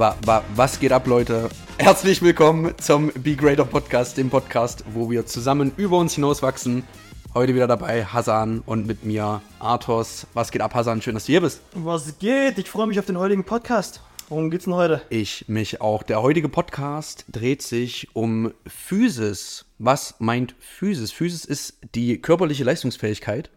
Wa, wa, was geht ab, Leute? Herzlich willkommen zum Be Greater Podcast, dem Podcast, wo wir zusammen über uns hinauswachsen. Heute wieder dabei Hassan und mit mir Arthos. Was geht ab, Hassan? Schön, dass du hier bist. Was geht? Ich freue mich auf den heutigen Podcast. Worum geht's denn heute? Ich mich auch. Der heutige Podcast dreht sich um Physis. Was meint Physis? Physis ist die körperliche Leistungsfähigkeit,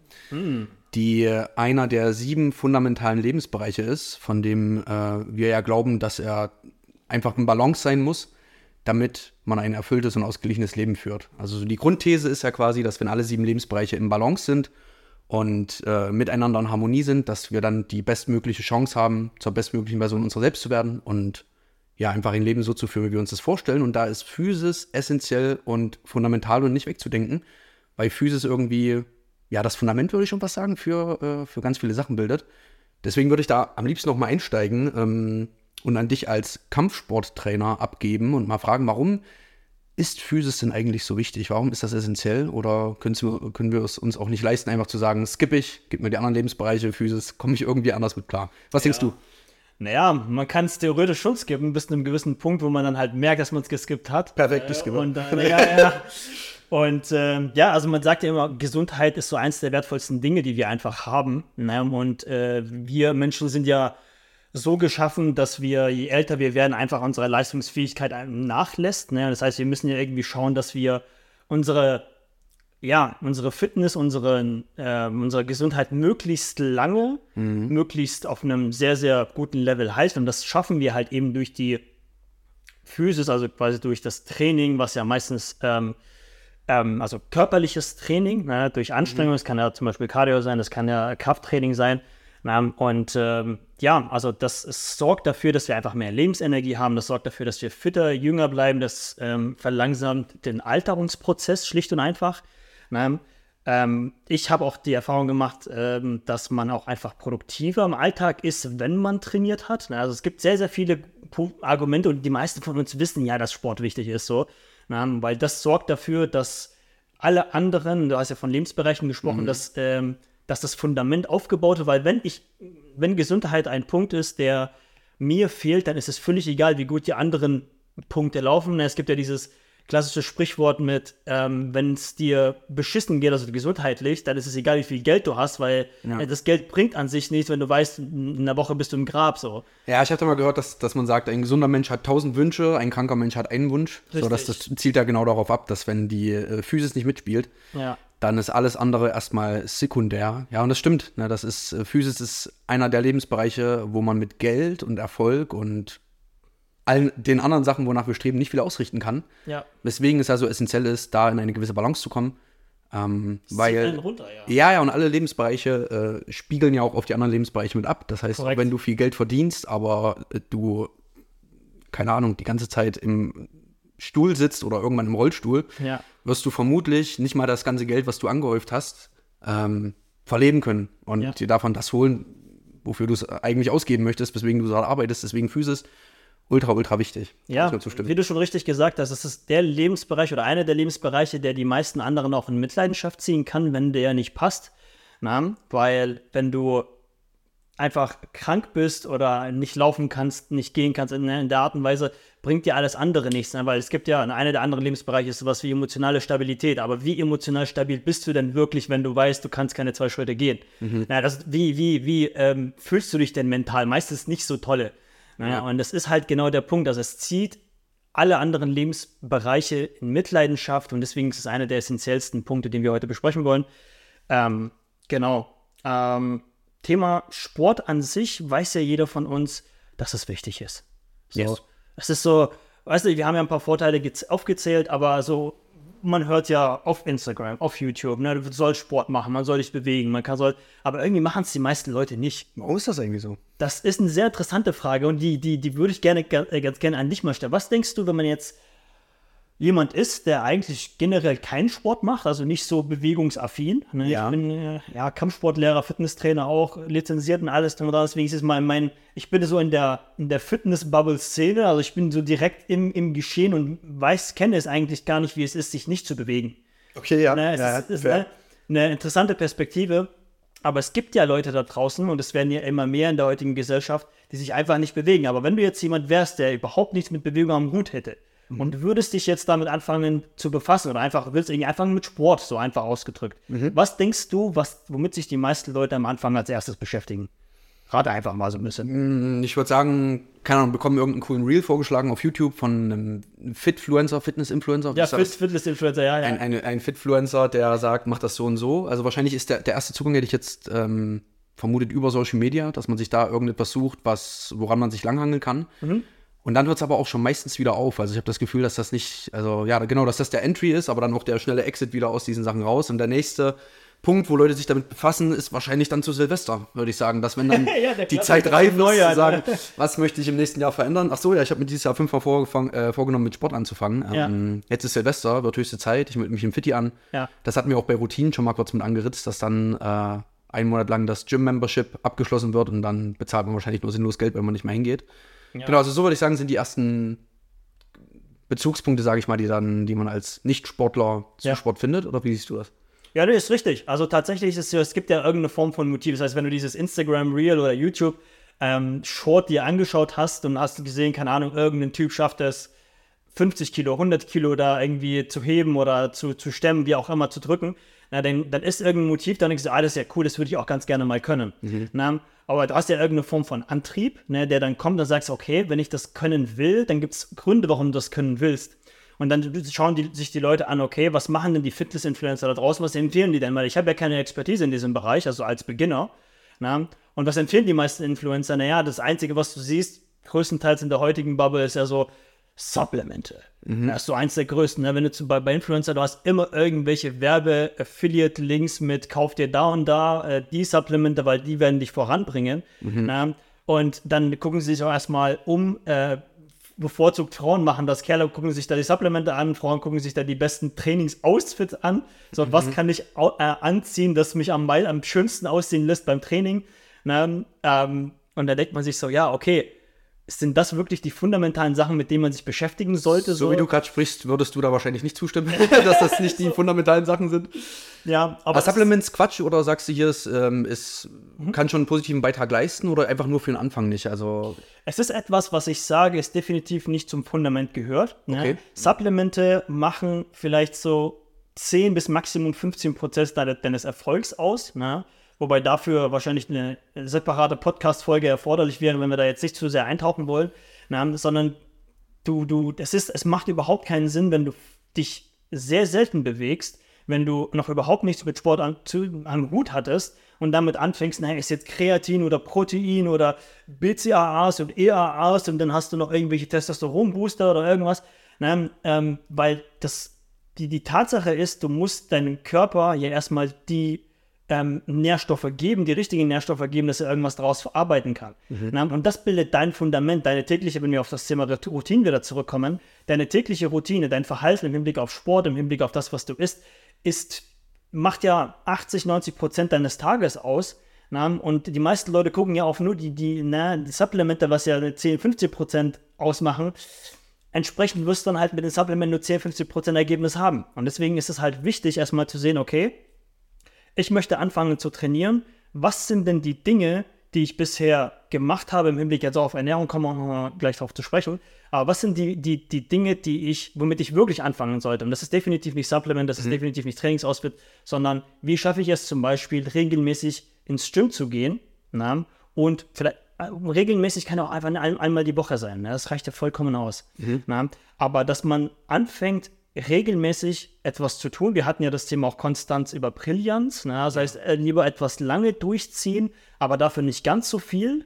die einer der sieben fundamentalen Lebensbereiche ist, von dem äh, wir ja glauben, dass er einfach in Balance sein muss, damit man ein erfülltes und ausgeglichenes Leben führt. Also so die Grundthese ist ja quasi, dass wenn alle sieben Lebensbereiche im Balance sind und äh, miteinander in Harmonie sind, dass wir dann die bestmögliche Chance haben, zur bestmöglichen Version unserer selbst zu werden und ja, einfach ein Leben so zu führen, wie wir uns das vorstellen. Und da ist Physis essentiell und fundamental und nicht wegzudenken, weil Physis irgendwie, ja, das Fundament, würde ich schon was sagen, für, äh, für ganz viele Sachen bildet. Deswegen würde ich da am liebsten noch mal einsteigen ähm, und an dich als Kampfsporttrainer abgeben und mal fragen, warum ist Physis denn eigentlich so wichtig? Warum ist das essentiell? Oder können wir, es uns auch nicht leisten, einfach zu sagen, skippe ich, gib mir die anderen Lebensbereiche, Physis, komme ich irgendwie anders mit klar? Was denkst du? Naja, man kann es theoretisch schon skippen, bis zu einem gewissen Punkt, wo man dann halt merkt, dass man es geskippt hat. Perfekt Äh, geskippt. Und, äh, ja, ja. Und ähm, ja, also man sagt ja immer, Gesundheit ist so eins der wertvollsten Dinge, die wir einfach haben. Ne? Und äh, wir Menschen sind ja so geschaffen, dass wir, je älter wir werden, einfach unsere Leistungsfähigkeit einem nachlässt. Ne? Das heißt, wir müssen ja irgendwie schauen, dass wir unsere, ja, unsere Fitness, unsere, äh, unsere Gesundheit möglichst lange, möglichst auf einem sehr, sehr guten Level halten. Und das schaffen wir halt eben durch die Physis, also quasi durch das Training, was ja meistens ähm, ähm, also körperliches Training, ne, durch Anstrengung, das kann ja zum Beispiel Cardio sein, das kann ja Krafttraining sein. Ähm, und ähm, ja, also das es sorgt dafür, dass wir einfach mehr Lebensenergie haben, das sorgt dafür, dass wir fitter, jünger bleiben, das ähm, verlangsamt den Alterungsprozess schlicht und einfach. Ne? Ähm, ich habe auch die Erfahrung gemacht, ähm, dass man auch einfach produktiver im Alltag ist, wenn man trainiert hat. Ne? Also es gibt sehr, sehr viele Argumente und die meisten von uns wissen ja, dass Sport wichtig ist, so, ne? weil das sorgt dafür, dass alle anderen, du hast ja von Lebensbereichen gesprochen, dass, ähm, dass das Fundament aufgebaut wird, weil wenn ich, wenn Gesundheit ein Punkt ist, der mir fehlt, dann ist es völlig egal, wie gut die anderen Punkte laufen. Es gibt ja dieses klassische Sprichwort mit, ähm, wenn es dir beschissen geht, also gesundheitlich, dann ist es egal, wie viel Geld du hast, weil Ja. äh, das Geld bringt an sich nichts, wenn du weißt, in einer Woche bist du im Grab so. Ja, ich habe mal gehört, dass, dass man sagt, ein gesunder Mensch hat tausend Wünsche, ein kranker Mensch hat einen Wunsch. So, dass das zielt ja genau darauf ab, dass wenn die äh, Physis nicht mitspielt, Ja. dann ist alles andere erstmal sekundär. Ja, und das stimmt. Ne? Das ist, äh, Physis ist einer der Lebensbereiche, wo man mit Geld und Erfolg und allen den anderen Sachen, wonach wir streben, nicht viel ausrichten kann. Ja. Weswegen es also essentiell ist, da in eine gewisse Balance zu kommen. Ähm, weil runter, ja. ja, ja, und alle Lebensbereiche äh, spiegeln ja auch auf die anderen Lebensbereiche mit ab. Das heißt, Korrekt. wenn du viel Geld verdienst, aber äh, du, keine Ahnung, die ganze Zeit im Stuhl sitzt oder irgendwann im Rollstuhl, Ja. wirst du vermutlich nicht mal das ganze Geld, was du angehäuft hast, ähm, verleben können und Ja. dir davon das holen, wofür du es eigentlich ausgeben möchtest, weswegen du so arbeitest. Deswegen Physis ultra, ultra wichtig. Ja, wie du schon richtig gesagt hast, es ist der Lebensbereich oder einer der Lebensbereiche, der die meisten anderen auch in Mitleidenschaft ziehen kann, wenn der nicht passt. Na? Weil wenn du einfach krank bist oder nicht laufen kannst, nicht gehen kannst in, in der Art und Weise, bringt dir alles andere nichts. Ne? Weil es gibt ja, einer der anderen Lebensbereiche ist sowas wie emotionale Stabilität. Aber wie emotional stabil bist du denn wirklich, wenn du weißt, du kannst keine zwei Schritte gehen? Na, das, wie wie, wie ähm, fühlst du dich denn mental? Meistens nicht so tolle. Naja, und das ist halt genau der Punkt, dass es zieht alle anderen Lebensbereiche in Mitleidenschaft und deswegen ist es einer der essentiellsten Punkte, den wir heute besprechen wollen. Ähm, genau. Ähm, Thema Sport an sich weiß ja jeder von uns, dass es wichtig ist. So. Yes. Es ist so, weißt du, wir haben ja ein paar Vorteile gez- aufgezählt, aber so, man hört ja auf Instagram, auf YouTube, ne, du sollst Sport machen, man soll dich bewegen, man kann soll, aber irgendwie machen es die meisten Leute nicht. Warum ist das irgendwie so? Das ist eine sehr interessante Frage und die, die, die würde ich gerne äh, ganz gerne an dich mal stellen. Was denkst du, wenn man jetzt jemand ist, der eigentlich generell keinen Sport macht, also nicht so bewegungsaffin? Ne? Ja. Ich bin äh, ja, Kampfsportlehrer, Fitnesstrainer auch, lizenziert und alles drum und dran. Deswegen ist es mein, mein, ich bin so in der, in der Fitness-Bubble-Szene, also ich bin so direkt im, im Geschehen und weiß, kenne es eigentlich gar nicht, wie es ist, sich nicht zu bewegen. Okay, ja. Ne, es ist, ist ne, eine interessante Perspektive. Aber es gibt ja Leute da draußen und es werden ja immer mehr in der heutigen Gesellschaft, die sich einfach nicht bewegen. Aber wenn du jetzt jemand wärst, der überhaupt nichts mit Bewegung am Hut hätte mhm. und würdest dich jetzt damit anfangen zu befassen oder einfach willst irgendwie anfangen mit Sport, so einfach ausgedrückt. Mhm. Was denkst du, was, womit sich die meisten Leute am Anfang als erstes beschäftigen? Rate einfach mal so ein bisschen. Mm, ich würde sagen, keine Ahnung, bekommen irgendeinen coolen Reel vorgeschlagen auf YouTube von einem Fitfluencer, Fitness-Influencer. Ja, Fit, Fitness-Influencer, ja, ja. Ein, ein, ein Fitfluencer, der sagt, mach das so und so. Also wahrscheinlich ist der, der erste Zugang, hätte ich jetzt ähm, vermutet, über Social Media, dass man sich da irgendetwas sucht, was, woran man sich langhangeln kann. Mhm. Und dann hört es aber auch schon meistens wieder auf. Also ich habe das Gefühl, dass das nicht, also ja, genau, dass das der Entry ist, aber dann auch der schnelle Exit wieder aus diesen Sachen raus. Und der nächste Punkt, wo Leute sich damit befassen, ist wahrscheinlich dann zu Silvester, würde ich sagen. Dass wenn dann ja, die Zeit reif ist, zu sagen, was möchte ich im nächsten Jahr verändern? Ach so, ja, ich habe mir dieses Jahr fünfmal äh, vorgenommen, mit Sport anzufangen. Ja. Ähm, jetzt ist Silvester, wird höchste Zeit, ich melde mich im Fitti an. Ja. Das hat mir auch bei Routinen schon mal kurz mit angeritzt, dass dann äh, einen Monat lang das Gym-Membership abgeschlossen wird und dann bezahlt man wahrscheinlich nur sinnlos Geld, wenn man nicht mehr hingeht. Ja. Genau, also so würde ich sagen, sind die ersten Bezugspunkte, sage ich mal, die dann, die man als Nicht-Sportler zu Sport findet. Oder wie siehst du das? Ja, das ist richtig. Also tatsächlich ist es gibt ja irgendeine Form von Motiv. Das heißt, wenn du dieses Instagram Reel oder YouTube ähm, Short dir angeschaut hast und hast gesehen, keine Ahnung, irgendein Typ schafft es 50 Kilo, 100 Kilo da irgendwie zu heben oder zu, zu stemmen, wie auch immer zu drücken, na, dann, dann ist irgendein Motiv, dann denkst du, ah, das ist ja cool, das würde ich auch ganz gerne mal können. Mhm. Na, aber du hast ja irgendeine Form von Antrieb, ne, der dann kommt und sagst, okay, wenn ich das können will, dann gibt es Gründe, warum du das können willst. Und dann schauen die, sich die Leute an, okay, was machen denn die Fitness-Influencer da draußen, was empfehlen die denn? Weil ich habe ja keine Expertise in diesem Bereich, also als Beginner. Na? Und was empfehlen die meisten Influencer? Naja, das Einzige, was du siehst, größtenteils in der heutigen Bubble, ist ja so Supplemente. Mhm. Das ist so eins der größten. Ne? Wenn du zum, bei, bei Influencer, du hast immer irgendwelche Werbe-Affiliate-Links mit kauf dir da und da äh, die Supplemente, weil die werden dich voranbringen. Mhm. Und dann gucken sie sich auch erstmal um, äh, bevorzugt Frauen machen das. Kerle gucken sich da die Supplemente an, Frauen gucken sich da die besten Trainingsoutfits an. So, mhm. was kann ich äh, anziehen, das mich am, am schönsten aussehen lässt beim Training? Ne? Ähm, und da denkt man sich so, ja, okay, sind das wirklich die fundamentalen Sachen, mit denen man sich beschäftigen sollte? So, so? wie du gerade sprichst, würdest du da wahrscheinlich nicht zustimmen, dass das nicht die fundamentalen Sachen sind. Ja, aber. aber Supplements Quatsch oder sagst du hier, es ähm, ist, mhm. kann schon einen positiven Beitrag leisten oder einfach nur für den Anfang nicht? Also. Es ist etwas, was ich sage, es definitiv nicht zum Fundament gehört. Ne? Okay. Supplemente machen vielleicht so 10 bis Maximum 15 Prozent deines Erfolgs aus. Ne? Wobei dafür wahrscheinlich eine separate Podcast-Folge erforderlich wäre, wenn wir da jetzt nicht zu sehr eintauchen wollen, na, sondern du, du, es ist, es macht überhaupt keinen Sinn, wenn du dich sehr selten bewegst, wenn du noch überhaupt nichts mit Sport an, am Hut hattest und damit anfängst, naja, ist jetzt Kreatin oder Protein oder BCAAs und EAAs und dann hast du noch irgendwelche Testosteronbooster oder irgendwas, na, ähm, weil das, die, die Tatsache ist, du musst deinem Körper ja erstmal die ähm, Nährstoffe geben, die richtigen Nährstoffe geben, dass er irgendwas daraus verarbeiten kann. Mhm. Und das bildet dein Fundament, deine tägliche, wenn wir auf das Thema Routine wieder zurückkommen, deine tägliche Routine, dein Verhalten im Hinblick auf Sport, im Hinblick auf das, was du isst, ist, macht ja 80, 90 Prozent deines Tages aus. Na, und die meisten Leute gucken ja auf nur die, die, na, die Supplemente, was ja 10, 50 Prozent ausmachen. Entsprechend wirst du dann halt mit den Supplementen nur 10, 50 Prozent Ergebnis haben. Und deswegen ist es halt wichtig, erstmal zu sehen, okay, ich möchte anfangen zu trainieren. Was sind denn die Dinge, die ich bisher gemacht habe, im Hinblick jetzt auf Ernährung, kommen wir gleich darauf zu sprechen. Aber was sind die, die, die Dinge, die ich, womit ich wirklich anfangen sollte? Und das ist definitiv nicht Supplement, das ist mhm. definitiv nicht Trainingsausfit, sondern wie schaffe ich es zum Beispiel, regelmäßig ins Gym zu gehen? Na? Und vielleicht äh, regelmäßig kann auch einfach ein, einmal die Woche sein. Ne? Das reicht ja vollkommen aus. Mhm. Aber dass man anfängt, regelmäßig etwas zu tun. Wir hatten ja das Thema auch Konstanz über Brillanz. Ne? Das heißt, äh, lieber etwas lange durchziehen, aber dafür nicht ganz so viel.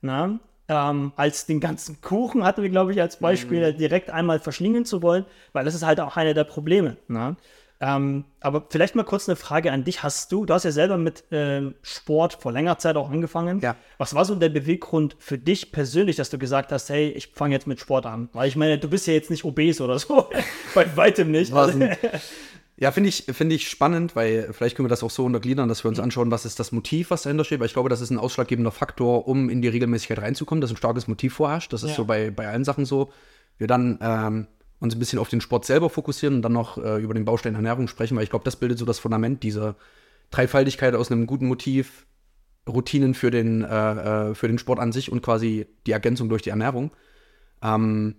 Ne? Ähm, als den ganzen Kuchen hatten wir, glaube ich, als Beispiel, mhm. direkt einmal verschlingen zu wollen, weil das ist halt auch einer der Probleme. Ne? Ähm, aber vielleicht mal kurz eine Frage an dich. Hast du, du hast ja selber mit äh, Sport vor längerer Zeit auch angefangen. Ja. Was war so der Beweggrund für dich persönlich, dass du gesagt hast, hey, ich fange jetzt mit Sport an? Weil ich meine, du bist ja jetzt nicht obes oder so. Bei weitem nicht. ja, finde ich, find ich spannend, weil vielleicht können wir das auch so untergliedern, dass wir uns anschauen, was ist das Motiv, was dahinter steht. Weil ich glaube, das ist ein ausschlaggebender Faktor, um in die Regelmäßigkeit reinzukommen, dass ein starkes Motiv vorherrscht. Das ist ja. so bei, bei allen Sachen so. Wir dann ähm, uns ein bisschen auf den Sport selber fokussieren und dann noch äh, über den Baustein Ernährung sprechen, weil ich glaube, das bildet so das Fundament dieser, Dreifaltigkeit aus einem guten Motiv, Routinen für den, äh, äh, für den Sport an sich und quasi die Ergänzung durch die Ernährung. Ähm,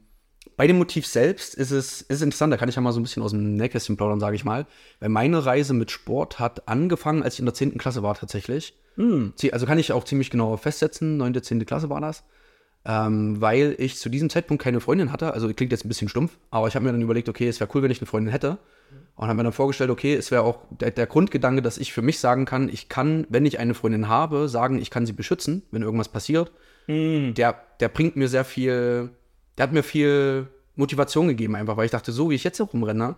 bei dem Motiv selbst ist es ist interessant, da kann ich ja mal so ein bisschen aus dem Nähkästchen plaudern, sage ich mal. Weil meine Reise mit Sport hat angefangen, als ich in der 10. Klasse war tatsächlich. Hm. Also kann ich auch ziemlich genau festsetzen, 9., 10. Klasse war das. Ähm, weil ich zu diesem Zeitpunkt keine Freundin hatte. Also klingt jetzt ein bisschen stumpf, aber ich habe mir dann überlegt, okay, es wäre cool, wenn ich eine Freundin hätte. Und habe mir dann vorgestellt, okay, es wäre auch der, der Grundgedanke, dass ich für mich sagen kann, ich kann, wenn ich eine Freundin habe, sagen, ich kann sie beschützen, wenn irgendwas passiert. Hm. Der, der bringt mir sehr viel, der hat mir viel Motivation gegeben einfach, weil ich dachte, so wie ich jetzt hier rumrenne,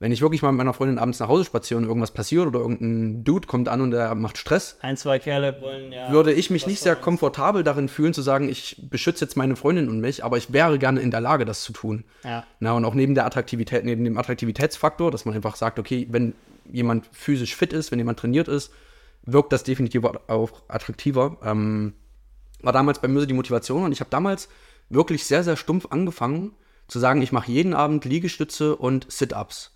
wenn ich wirklich mal mit meiner Freundin abends nach Hause spaziere und irgendwas passiert oder irgendein Dude kommt an und der macht Stress, Ein, zwei Kerle wollen ja. würde ich mich nicht sehr komfortabel darin fühlen, zu sagen, ich beschütze jetzt meine Freundin und mich, aber ich wäre gerne in der Lage, das zu tun. Ja. Na, und auch neben der Attraktivität, neben dem Attraktivitätsfaktor, dass man einfach sagt, okay, wenn jemand physisch fit ist, wenn jemand trainiert ist, wirkt das definitiv auch attraktiver. Ähm, war damals bei mir so die Motivation und ich habe damals wirklich sehr, sehr stumpf angefangen zu sagen, ich mache jeden Abend Liegestütze und Sit-Ups.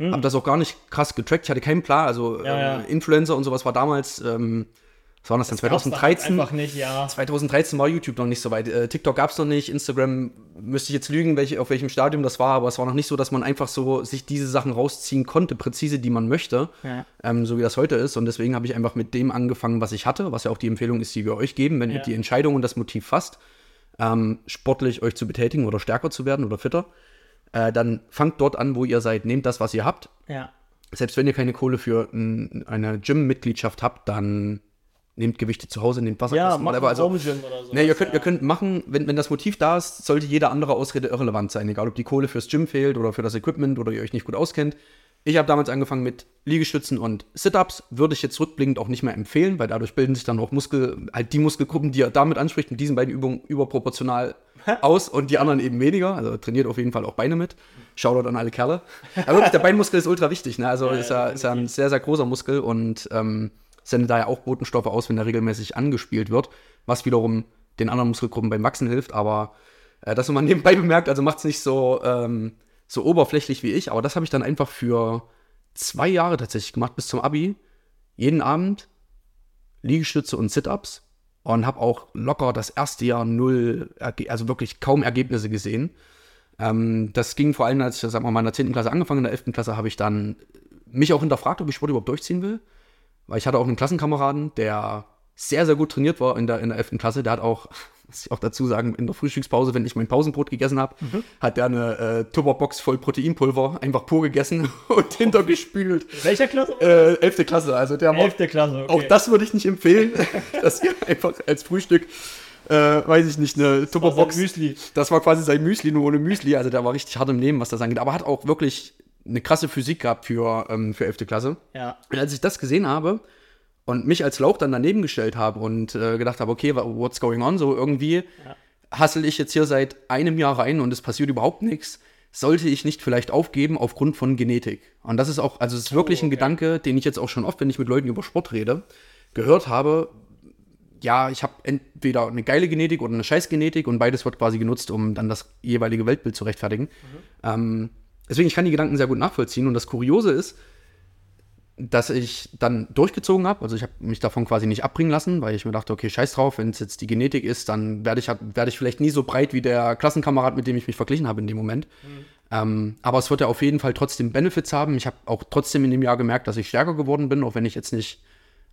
Hab das auch gar nicht krass getrackt, ich hatte keinen Plan, also Hm. Ja, ja. Äh, Influencer und sowas war damals, ähm, was war das denn, Gab's da 2013? Einfach nicht, ja. 2013 war YouTube noch nicht so weit. Äh, TikTok gab es noch nicht, Instagram müsste ich jetzt lügen, welche, auf welchem Stadium das war, aber es war noch nicht so, dass man einfach so sich diese Sachen rausziehen konnte, präzise, die man möchte, Ja. ähm, so wie das heute ist. Und deswegen habe ich einfach mit dem angefangen, was ich hatte, was ja auch die Empfehlung ist, die wir euch geben, wenn ihr die Entscheidung und das Motiv fasst, ähm, sportlich euch zu betätigen oder stärker zu werden oder fitter. Äh, dann fangt dort an, wo ihr seid. Nehmt das, was ihr habt, Ja. selbst wenn ihr keine Kohle für n, eine Gym-Mitgliedschaft habt, dann nehmt Gewichte zu Hause, nehmt Wasser, Ja, essen, mach whatever. Also, oder so. ne, ihr könnt, ihr könnt machen, wenn, wenn das Motiv da ist, sollte jede andere Ausrede irrelevant sein. Egal, ob die Kohle fürs Gym fehlt oder für das Equipment oder ihr euch nicht gut auskennt. Ich habe damals angefangen mit Liegestützen und Sit-Ups. Würde ich jetzt rückblickend auch nicht mehr empfehlen, weil dadurch bilden sich dann auch Muskel, halt die Muskelgruppen, die ihr damit anspricht, mit diesen beiden Übungen überproportional aus und die anderen eben weniger. Also trainiert auf jeden Fall auch Beine mit. Shoutout an alle Kerle. Aber wirklich, der Beinmuskel ist ultra wichtig. Ne? Also ist, ja, ist ja ein sehr, sehr großer Muskel und ähm, sendet daher auch Botenstoffe aus, wenn er regelmäßig angespielt wird, was wiederum den anderen Muskelgruppen beim Wachsen hilft. Aber äh, das, man nebenbei bemerkt, also macht es nicht so, ähm, so oberflächlich wie ich. Aber das habe ich dann einfach für zwei Jahre tatsächlich gemacht, bis zum Abi. Jeden Abend Liegestütze und Sit-Ups und habe auch locker das erste Jahr null, also wirklich kaum Ergebnisse gesehen. Ähm, das ging vor allem, als ich, wir mal, in der 10. Klasse angefangen, in der 11. Klasse habe ich dann mich auch hinterfragt, ob ich Sport überhaupt durchziehen will. Weil ich hatte auch einen Klassenkameraden, der sehr, sehr gut trainiert war in der, in der 11. Klasse. Der hat auch, muss ich auch dazu sagen, in der Frühstückspause, wenn ich mein Pausenbrot gegessen habe, hat der eine äh, Tupperbox voll Proteinpulver einfach pur gegessen und hintergespült. Welcher Klasse? Äh, 11. Klasse, also der Elfte Klasse, okay. auch das würde ich nicht empfehlen, dass ihr einfach als Frühstück, äh, weiß ich nicht, eine Tupperbox. Müsli. Das war quasi sein Müsli, nur ohne Müsli. Also der war richtig hart im Leben, was das angeht. Aber hat auch wirklich eine krasse Physik gehabt für, ähm, für 11. Klasse. Ja. Und als ich das gesehen habe und mich als Lauch dann daneben gestellt habe und äh, gedacht habe, okay, what's going on? So irgendwie hassel ich jetzt hier seit einem Jahr rein und es passiert überhaupt nichts. Sollte ich nicht vielleicht aufgeben aufgrund von Genetik? Und das ist auch, also es ist wirklich ein Gedanke, den ich jetzt auch schon oft, wenn ich mit Leuten über Sport rede, gehört habe. Ja, ich habe entweder eine geile Genetik oder eine Scheißgenetik und beides wird quasi genutzt, um dann das jeweilige Weltbild zu rechtfertigen. Ähm, deswegen, ich kann die Gedanken sehr gut nachvollziehen. Und das Kuriose ist, dass ich dann durchgezogen habe. Also ich habe mich davon quasi nicht abbringen lassen, weil ich mir dachte, okay, scheiß drauf, wenn es jetzt die Genetik ist, dann werde ich, werde ich vielleicht nie so breit wie der Klassenkamerad, mit dem ich mich verglichen habe in dem Moment. Ähm, aber es wird ja auf jeden Fall trotzdem Benefits haben. Ich habe auch trotzdem in dem Jahr gemerkt, dass ich stärker geworden bin, auch wenn ich jetzt nicht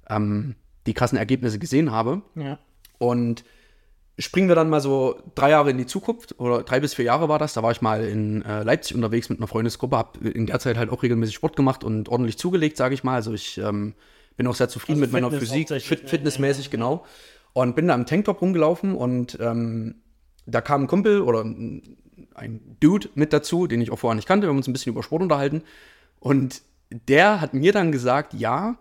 ähm, die krassen Ergebnisse gesehen habe. Ja. Und springen wir dann mal so drei Jahre in die Zukunft, oder drei bis vier Jahre war das. Da war ich mal in äh, Leipzig unterwegs mit einer Freundesgruppe, habe in der Zeit halt auch regelmäßig Sport gemacht und ordentlich zugelegt, sage ich mal. Also ich ähm, bin auch sehr zufrieden Also mit meiner Fitness Physik, hauptsächlich, fit, ne? fitnessmäßig, genau. Und bin da im Tanktop rumgelaufen und ähm, da kam ein Kumpel oder ein Dude mit dazu, den ich auch vorher nicht kannte. Wir haben uns ein bisschen über Sport unterhalten. Und der hat mir dann gesagt, ja,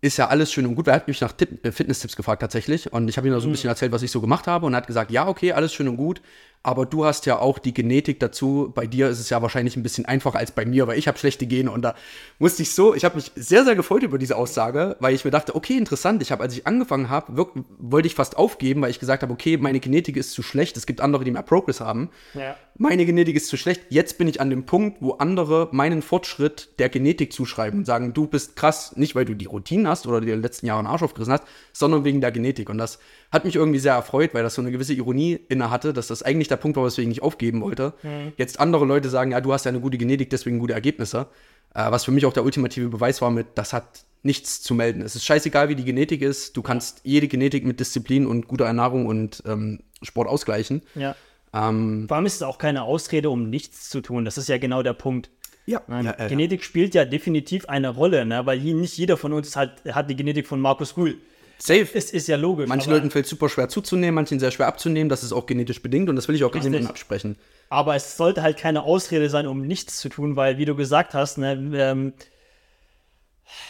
ist ja alles schön und gut. weil Er hat mich nach Tipp, äh, Fitness-Tipps gefragt tatsächlich. Und ich habe ihm da so ein bisschen erzählt, was ich so gemacht habe. Und er hat gesagt, ja, okay, alles schön und gut. aber du hast ja auch die Genetik dazu. Bei dir ist es ja wahrscheinlich ein bisschen einfacher als bei mir, weil ich habe schlechte Gene und da musste ich so, ich habe mich sehr, sehr gefreut über diese Aussage, weil ich mir dachte, okay, interessant. Ich habe, als ich angefangen habe, wollte ich fast aufgeben, weil ich gesagt habe, okay, meine Genetik ist zu schlecht. Es gibt andere, die mehr Progress haben. Ja. Meine Genetik ist zu schlecht. Jetzt bin ich an dem Punkt, wo andere meinen Fortschritt der Genetik zuschreiben und sagen, du bist krass, nicht weil du die Routinen hast oder dir in den letzten Jahren Arsch aufgerissen hast, sondern wegen der Genetik. Und das hat mich irgendwie sehr erfreut, weil das so eine gewisse Ironie inne hatte, dass das eigentlich der Punkt war, weswegen ich aufgeben wollte. Mhm. Jetzt andere Leute sagen, ja, du hast ja eine gute Genetik, deswegen gute Ergebnisse. Äh, was für mich auch der ultimative Beweis war mit, das hat nichts zu melden. Es ist scheißegal, wie die Genetik ist. Du kannst jede Genetik mit Disziplin und guter Ernährung und ähm, Sport ausgleichen. Ja. Ähm, Vor allem ist es auch keine Ausrede, um nichts zu tun. Das ist ja genau der Punkt. Ja. Nein, ja, ja Genetik spielt ja definitiv eine Rolle, ne? weil nicht jeder von uns hat, hat die Genetik von Markus Rühl. Safe. Es ist ja logisch. Manchen Leuten fällt es super schwer zuzunehmen, manchen sehr schwer abzunehmen. Das ist auch genetisch bedingt und das will ich auch gar nicht absprechen. Aber es sollte halt keine Ausrede sein, um nichts zu tun, weil, wie du gesagt hast, ne, ähm,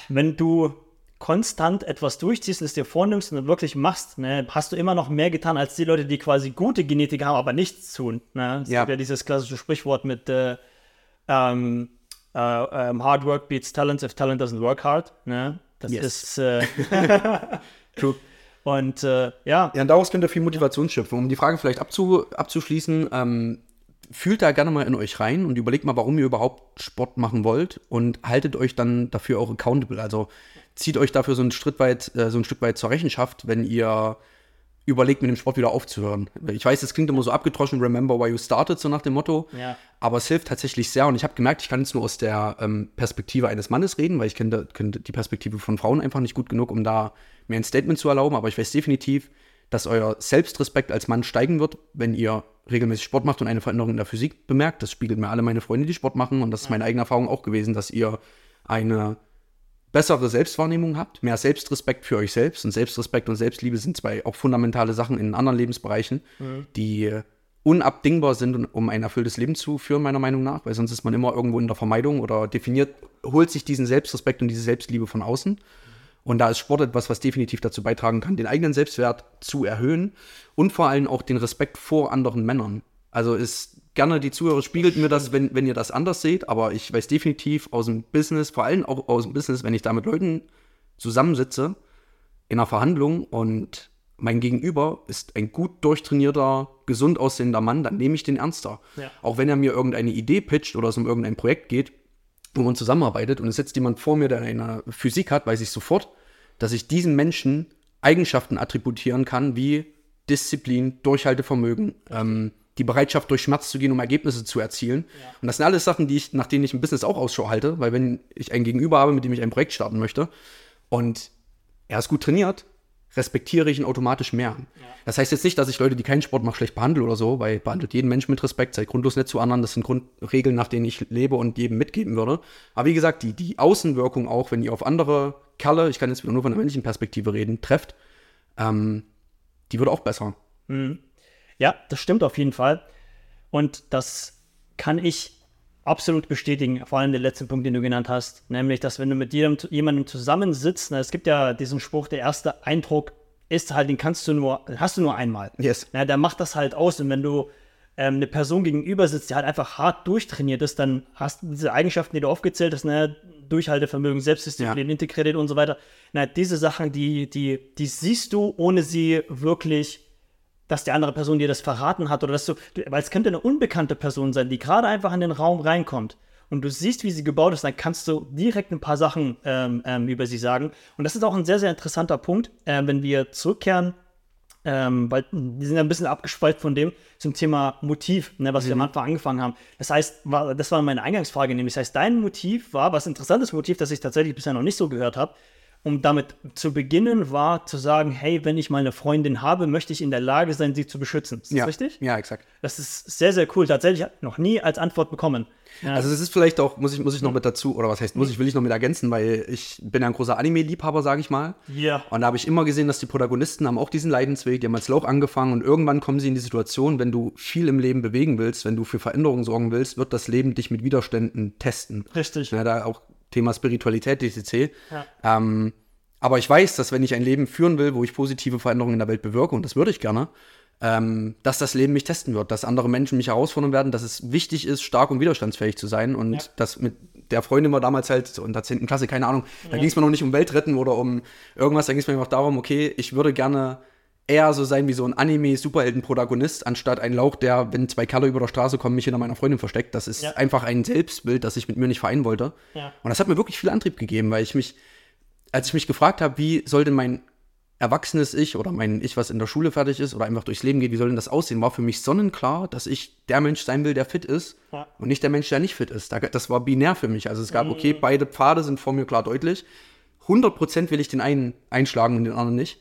wenn du konstant etwas durchziehst und es dir vornimmst und wirklich machst, ne, hast du immer noch mehr getan als die Leute, die quasi gute Genetik haben, aber nichts tun. Ne? Es ja. gibt ja dieses klassische Sprichwort mit äh, ähm, äh, ähm, Hard work beats talent if talent doesn't work hard. Ne? Das yes. ist äh, True. Und äh, ja. Ja, und daraus könnt ihr viel Motivation schöpfen. Um die Frage vielleicht abzu, abzuschließen, ähm, fühlt da gerne mal in euch rein und überlegt mal, warum ihr überhaupt Sport machen wollt und haltet euch dann dafür auch accountable. Also zieht euch dafür so ein Stück weit, äh, so ein Stück weit zur Rechenschaft, wenn ihr überlegt, mit dem Sport wieder aufzuhören. Ich weiß, es klingt immer so abgetroschen, remember why you started, so nach dem Motto. Ja. Aber es hilft tatsächlich sehr. Und ich habe gemerkt, ich kann jetzt nur aus der ähm, Perspektive eines Mannes reden, weil ich kenne, kenne die Perspektive von Frauen einfach nicht gut genug, um da mir ein Statement zu erlauben. Aber ich weiß definitiv, dass euer Selbstrespekt als Mann steigen wird, wenn ihr regelmäßig Sport macht und eine Veränderung in der Physik bemerkt. Das spiegelt mir alle meine Freunde, die Sport machen. Und das ist meine eigene Erfahrung auch gewesen, dass ihr eine bessere Selbstwahrnehmung habt, mehr Selbstrespekt für euch selbst. Und Selbstrespekt und Selbstliebe sind zwei auch fundamentale Sachen in anderen Lebensbereichen, mhm. die unabdingbar sind, um ein erfülltes Leben zu führen, meiner Meinung nach, weil sonst ist man immer irgendwo in der Vermeidung oder definiert, holt sich diesen Selbstrespekt und diese Selbstliebe von außen. Und da ist Sport etwas, was definitiv dazu beitragen kann, den eigenen Selbstwert zu erhöhen und vor allem auch den Respekt vor anderen Männern. Also ist gerne die Zuhörer spiegelt mir das, wenn, wenn ihr das anders seht, aber ich weiß definitiv aus dem Business, vor allem auch aus dem Business, wenn ich da mit Leuten zusammensitze in einer Verhandlung und mein Gegenüber ist ein gut durchtrainierter, gesund aussehender Mann, dann nehme ich den ernster. Ja. Auch wenn er mir irgendeine Idee pitcht oder es um irgendein Projekt geht, wo man zusammenarbeitet und es setzt jemand vor mir, der eine Physik hat, weiß ich sofort, dass ich diesen Menschen Eigenschaften attributieren kann, wie Disziplin, Durchhaltevermögen, ähm, die Bereitschaft, durch Schmerz zu gehen, um Ergebnisse zu erzielen. Ja. Und das sind alles Sachen, die ich, nach denen ich im Business auch Ausschau halte, weil wenn ich einen Gegenüber habe, mit dem ich ein Projekt starten möchte und er ist gut trainiert, respektiere ich ihn automatisch mehr. Ja. Das heißt jetzt nicht, dass ich Leute, die keinen Sport machen, schlecht behandle oder so, weil behandelt jeden Menschen mit Respekt, seid grundlos nicht zu anderen. Das sind Grundregeln, nach denen ich lebe und jedem mitgeben würde. Aber wie gesagt, die, die Außenwirkung auch, wenn ihr auf andere Kerle, ich kann jetzt wieder nur von der männlichen Perspektive reden, trefft, ähm, die wird auch besser. Mhm. Ja, das stimmt auf jeden Fall. Und das kann ich absolut bestätigen, vor allem den letzten Punkt, den du genannt hast, nämlich, dass wenn du mit jedem, jemandem zusammensitzt, na, es gibt ja diesen Spruch, der erste Eindruck ist halt, den kannst du nur, hast du nur einmal. Yes. Na, der macht das halt aus und wenn du ähm, eine Person gegenüber sitzt, die halt einfach hart durchtrainiert ist, dann hast du diese Eigenschaften, die du aufgezählt hast, na, Durchhaltevermögen, Selbstdisziplin, ja. Integrität und so weiter. Na, diese Sachen, die, die, die siehst du, ohne sie wirklich dass die andere Person dir das verraten hat oder dass du, weil es könnte eine unbekannte Person sein, die gerade einfach in den Raum reinkommt und du siehst, wie sie gebaut ist, dann kannst du direkt ein paar Sachen ähm, ähm, über sie sagen. Und das ist auch ein sehr, sehr interessanter Punkt, äh, wenn wir zurückkehren, ähm, weil die sind ja ein bisschen abgespalten von dem zum Thema Motiv, ne, was mhm. wir am Anfang angefangen haben. Das heißt, war, das war meine Eingangsfrage, nämlich das heißt, dein Motiv war, was interessantes Motiv, das ich tatsächlich bisher noch nicht so gehört habe, um damit zu beginnen, war zu sagen, hey, wenn ich mal eine Freundin habe, möchte ich in der Lage sein, sie zu beschützen. Ist das ja. richtig? Ja, exakt. Das ist sehr, sehr cool. Tatsächlich noch nie als Antwort bekommen. Ja. Also es ist vielleicht auch, muss ich, muss ich noch mit dazu, oder was heißt muss ich, will ich noch mit ergänzen, weil ich bin ja ein großer Anime-Liebhaber, sage ich mal. Ja. Und da habe ich immer gesehen, dass die Protagonisten haben auch diesen Leidensweg, die haben als Lauch angefangen und irgendwann kommen sie in die Situation, wenn du viel im Leben bewegen willst, wenn du für Veränderungen sorgen willst, wird das Leben dich mit Widerständen testen. Richtig. Ja, da auch Thema Spiritualität, DCC. Ja. Ähm, aber ich weiß, dass wenn ich ein Leben führen will, wo ich positive Veränderungen in der Welt bewirke, und das würde ich gerne, ähm, dass das Leben mich testen wird, dass andere Menschen mich herausfordern werden, dass es wichtig ist, stark und widerstandsfähig zu sein. Und ja. das mit der Freundin war damals halt in der 10. Klasse, keine Ahnung, da ja. ging es mir noch nicht um Weltretten oder um irgendwas, da ging es mir einfach darum, okay, ich würde gerne eher so sein wie so ein Anime-Superhelden-Protagonist, anstatt ein Lauch, der, wenn zwei Kerle über der Straße kommen, mich hinter meiner Freundin versteckt. Das ist ja. einfach ein Selbstbild, das ich mit mir nicht vereinen wollte. Ja. Und das hat mir wirklich viel Antrieb gegeben, weil ich mich, als ich mich gefragt habe, wie soll denn mein erwachsenes Ich oder mein Ich, was in der Schule fertig ist oder einfach durchs Leben geht, wie soll denn das aussehen, war für mich sonnenklar, dass ich der Mensch sein will, der fit ist ja. und nicht der Mensch, der nicht fit ist. Das war binär für mich. Also es gab, okay, mhm. beide Pfade sind vor mir klar deutlich. 100% will ich den einen einschlagen und den anderen nicht.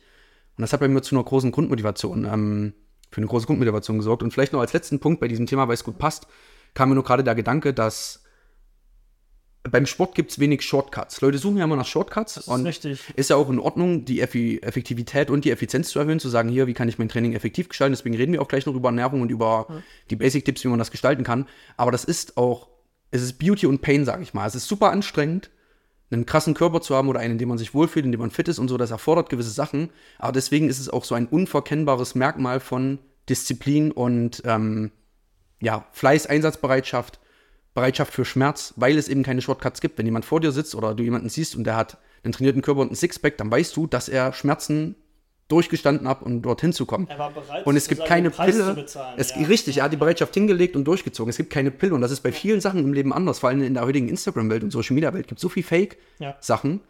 Und das hat bei mir zu einer großen Grundmotivation, ähm, für eine große Grundmotivation gesorgt. Und vielleicht noch als letzten Punkt bei diesem Thema, weil es gut passt, kam mir nur gerade der Gedanke, dass beim Sport gibt es wenig Shortcuts. Leute suchen ja immer nach Shortcuts. Das ist und richtig. Ist ja auch in Ordnung, die Effektivität und die Effizienz zu erhöhen, zu sagen, hier, wie kann ich mein Training effektiv gestalten. Deswegen reden wir auch gleich noch über Ernährung und über ja. die Basic-Tipps, wie man das gestalten kann. Aber das ist auch, es ist Beauty und Pain, sage ich mal. Es ist super anstrengend, einen krassen Körper zu haben oder einen, in dem man sich wohlfühlt, in dem man fit ist und so. Das erfordert gewisse Sachen. Aber deswegen ist es auch so ein unverkennbares Merkmal von Disziplin und ähm, ja, Fleiß, Einsatzbereitschaft Bereitschaft für Schmerz, weil es eben keine Shortcuts gibt. Wenn jemand vor dir sitzt oder du jemanden siehst und der hat einen trainierten Körper und einen Sixpack, dann weißt du, dass er Schmerzen durchgestanden hat, um dorthin zu kommen. Er war bereit, und es gibt keine Pille. Es, ja. Richtig, er hat die Bereitschaft hingelegt und durchgezogen. Es gibt keine Pille und das ist bei vielen Sachen im Leben anders, vor allem in der heutigen Instagram-Welt und Social-Media-Welt gibt es so viel Fake-Sachen.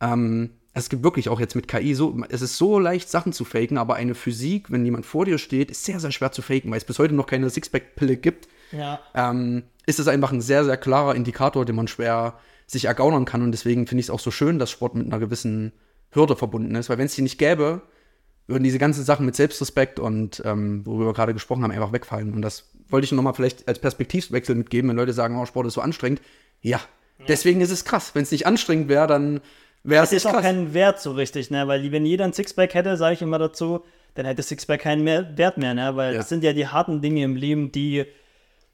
Ja. Ähm, es gibt wirklich auch jetzt mit KI so, es ist so leicht, Sachen zu faken, aber eine Physik, wenn jemand vor dir steht, ist sehr, sehr schwer zu faken, weil es bis heute noch keine Sixpack-Pille gibt. Ja. Ähm, ist es einfach ein sehr, sehr klarer Indikator, den man schwer sich ergaunern kann. Und deswegen finde ich es auch so schön, dass Sport mit einer gewissen Hürde verbunden ist. Weil wenn es die nicht gäbe, würden diese ganzen Sachen mit Selbstrespekt und ähm, worüber wir gerade gesprochen haben, einfach wegfallen. Und das wollte ich nochmal vielleicht als Perspektivwechsel mitgeben, wenn Leute sagen, oh, Sport ist so anstrengend. Ja, ja. deswegen ist es krass. Wenn es nicht anstrengend wäre, dann wäre es krass. ist auch keinen Wert so richtig, ne? Weil wenn jeder ein Sixpack hätte, sage ich immer dazu, dann hätte Sixpack keinen mehr Wert mehr, ne? Weil ja. das sind ja die harten Dinge im Leben, die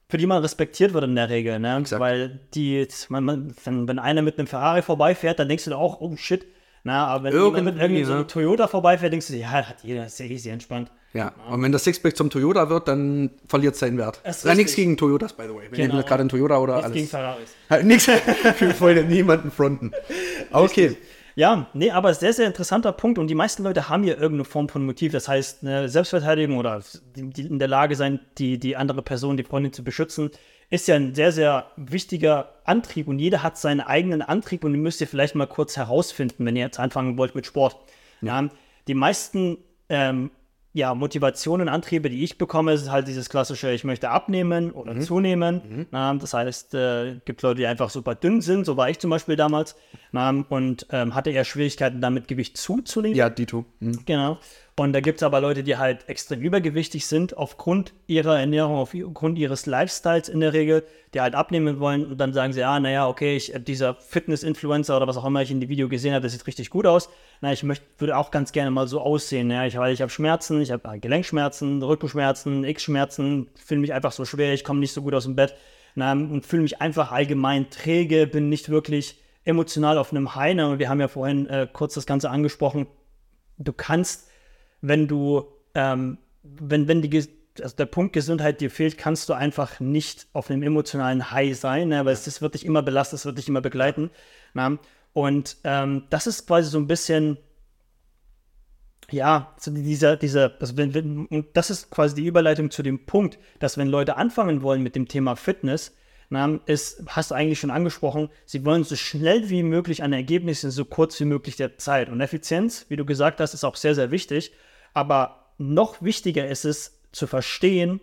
für die man respektiert wird in der Regel, ne? Exakt. Weil die, man, man, wenn, wenn einer mit einem Ferrari vorbeifährt, dann denkst du auch, oh shit. Na, aber wenn jemand mit irgendwie so einem Toyota vorbeifährt, denkst du, ja, hat jeder, ist ja easy entspannt. Ja. ja. und wenn das Sixpack zum Toyota wird, dann verliert es seinen Wert. Es ist nichts gegen Toyotas, by the way. Wir genau. gerade ein Toyota oder nichts alles. gegen Ferraris. nichts. Wir wollen niemanden fronten. Okay. Richtig. Ja, nee, aber sehr, sehr interessanter Punkt. Und die meisten Leute haben ja irgendeine Form von Motiv. Das heißt, eine Selbstverteidigung oder die, die in der Lage sein, die, die andere Person, die Freundin zu beschützen, ist ja ein sehr, sehr wichtiger Antrieb. Und jeder hat seinen eigenen Antrieb. Und den müsst ihr vielleicht mal kurz herausfinden, wenn ihr jetzt anfangen wollt mit Sport. Ja, die meisten ähm, ja, Motivationen, Antriebe, die ich bekomme, ist halt dieses klassische, ich möchte abnehmen oder mhm. zunehmen. Mhm. Na, das heißt, äh, gibt Leute, die einfach super dünn sind, so war ich zum Beispiel damals, na, und ähm, hatte eher Schwierigkeiten damit, Gewicht zuzunehmen. Ja, Dito. Mhm. Genau. Und da gibt es aber Leute, die halt extrem übergewichtig sind, aufgrund ihrer Ernährung, aufgrund ihres Lifestyles in der Regel, die halt abnehmen wollen und dann sagen sie, ah, naja, okay, ich, dieser Fitness-Influencer oder was auch immer ich in dem Video gesehen habe, das sieht richtig gut aus. Na, ich möchte, würde auch ganz gerne mal so aussehen, ja, ich, weil ich habe Schmerzen, ich habe Gelenkschmerzen, Rückenschmerzen, X-Schmerzen, fühle mich einfach so schwer, ich komme nicht so gut aus dem Bett na, und fühle mich einfach allgemein träge, bin nicht wirklich emotional auf einem High. Und wir haben ja vorhin äh, kurz das Ganze angesprochen. Du kannst wenn du, ähm, wenn, wenn die, also der Punkt Gesundheit dir fehlt, kannst du einfach nicht auf einem emotionalen High sein, ne? weil es das wird dich immer belastet, es wird dich immer begleiten. Ne? Und ähm, das ist quasi so ein bisschen, ja, so dieser, dieser, also wenn, wenn, und das ist quasi die Überleitung zu dem Punkt, dass wenn Leute anfangen wollen mit dem Thema Fitness, na, ist, hast du eigentlich schon angesprochen, sie wollen so schnell wie möglich an Ergebnisse, so kurz wie möglich der Zeit. Und Effizienz, wie du gesagt hast, ist auch sehr, sehr wichtig. Aber noch wichtiger ist es zu verstehen,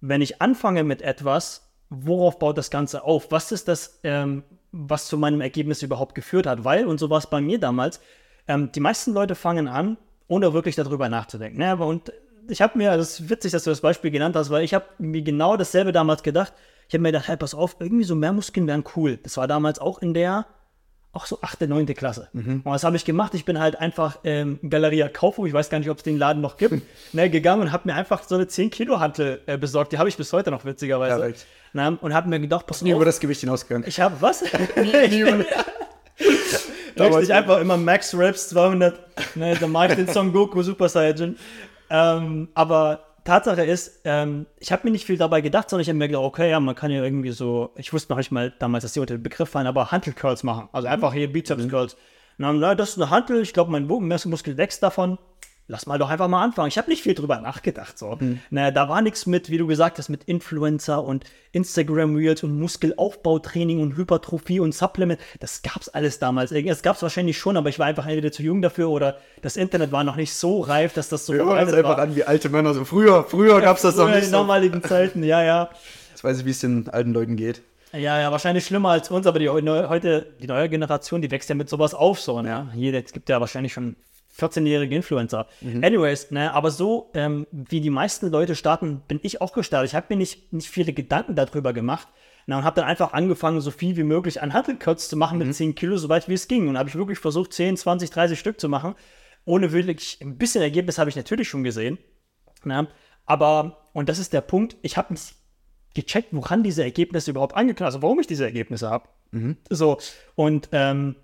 wenn ich anfange mit etwas, worauf baut das Ganze auf? Was ist das, ähm, was zu meinem Ergebnis überhaupt geführt hat? Weil, und so war es bei mir damals, ähm, die meisten Leute fangen an, ohne wirklich darüber nachzudenken. Ne? Und ich habe mir, das ist witzig, dass du das Beispiel genannt hast, weil ich habe mir genau dasselbe damals gedacht. Ich habe mir gedacht, hey, pass auf, irgendwie so mehr Muskeln wären cool. Das war damals auch in der auch so 8., 9. Klasse. Mhm. Und was habe ich gemacht? Ich bin halt einfach ähm, Galeria Kaufhof, ich weiß gar nicht, ob es den Laden noch gibt, ne, gegangen und habe mir einfach so eine 10 Kilo Hantel äh, besorgt. Die habe ich bis heute noch, witzigerweise. Ja, Na, und habe mir gedacht, pass nie auf. über das Gewicht hinausgegangen. Ich habe was? nie, nie über Richtig einfach immer Max Raps 200, ne, da mache ich den Song Goku Super Saiyan. ähm, aber Tatsache ist, ähm, ich habe mir nicht viel dabei gedacht, sondern ich habe mir gedacht, okay, ja, man kann ja irgendwie so, ich wusste noch nicht mal damals, dass die unter den Begriff fallen, aber Hantel-Curls machen. Also einfach hier Bizeps-Curls. Mhm. Na, das ist eine Hantel, ich glaube, mein Muskel wächst davon lass mal doch einfach mal anfangen. Ich habe nicht viel drüber nachgedacht. So. Mhm. Naja, da war nichts mit, wie du gesagt hast, mit Influencer und Instagram Reels und Muskelaufbautraining und Hypertrophie und Supplement. Das gab es alles damals. Es gab es wahrscheinlich schon, aber ich war einfach entweder zu jung dafür oder das Internet war noch nicht so reif, dass das so. Ja, das einfach an wie alte Männer. So früher, früher gab es das noch nicht. In normaligen Zeiten, ja, ja. Jetzt weiß ich, wie es den alten Leuten geht. Ja, ja, wahrscheinlich schlimmer als uns, aber die heute, die neue Generation, die wächst ja mit sowas auf, so, ne? Ja. Hier, es gibt ja wahrscheinlich schon 14-jährige Influencer. Mhm. Anyways, ne, aber so ähm, wie die meisten Leute starten, bin ich auch gestartet. Ich habe mir nicht, nicht viele Gedanken darüber gemacht. Na, und habe dann einfach angefangen, so viel wie möglich an Handelcuts zu machen mit mhm. 10 Kilo, soweit wie es ging. Und habe ich wirklich versucht, 10, 20, 30 Stück zu machen. Ohne wirklich ein bisschen Ergebnis habe ich natürlich schon gesehen. Na, aber, und das ist der Punkt, ich habe nicht gecheckt, woran diese Ergebnisse überhaupt angeknüpft, also warum ich diese Ergebnisse habe. Mhm. So, und ähm,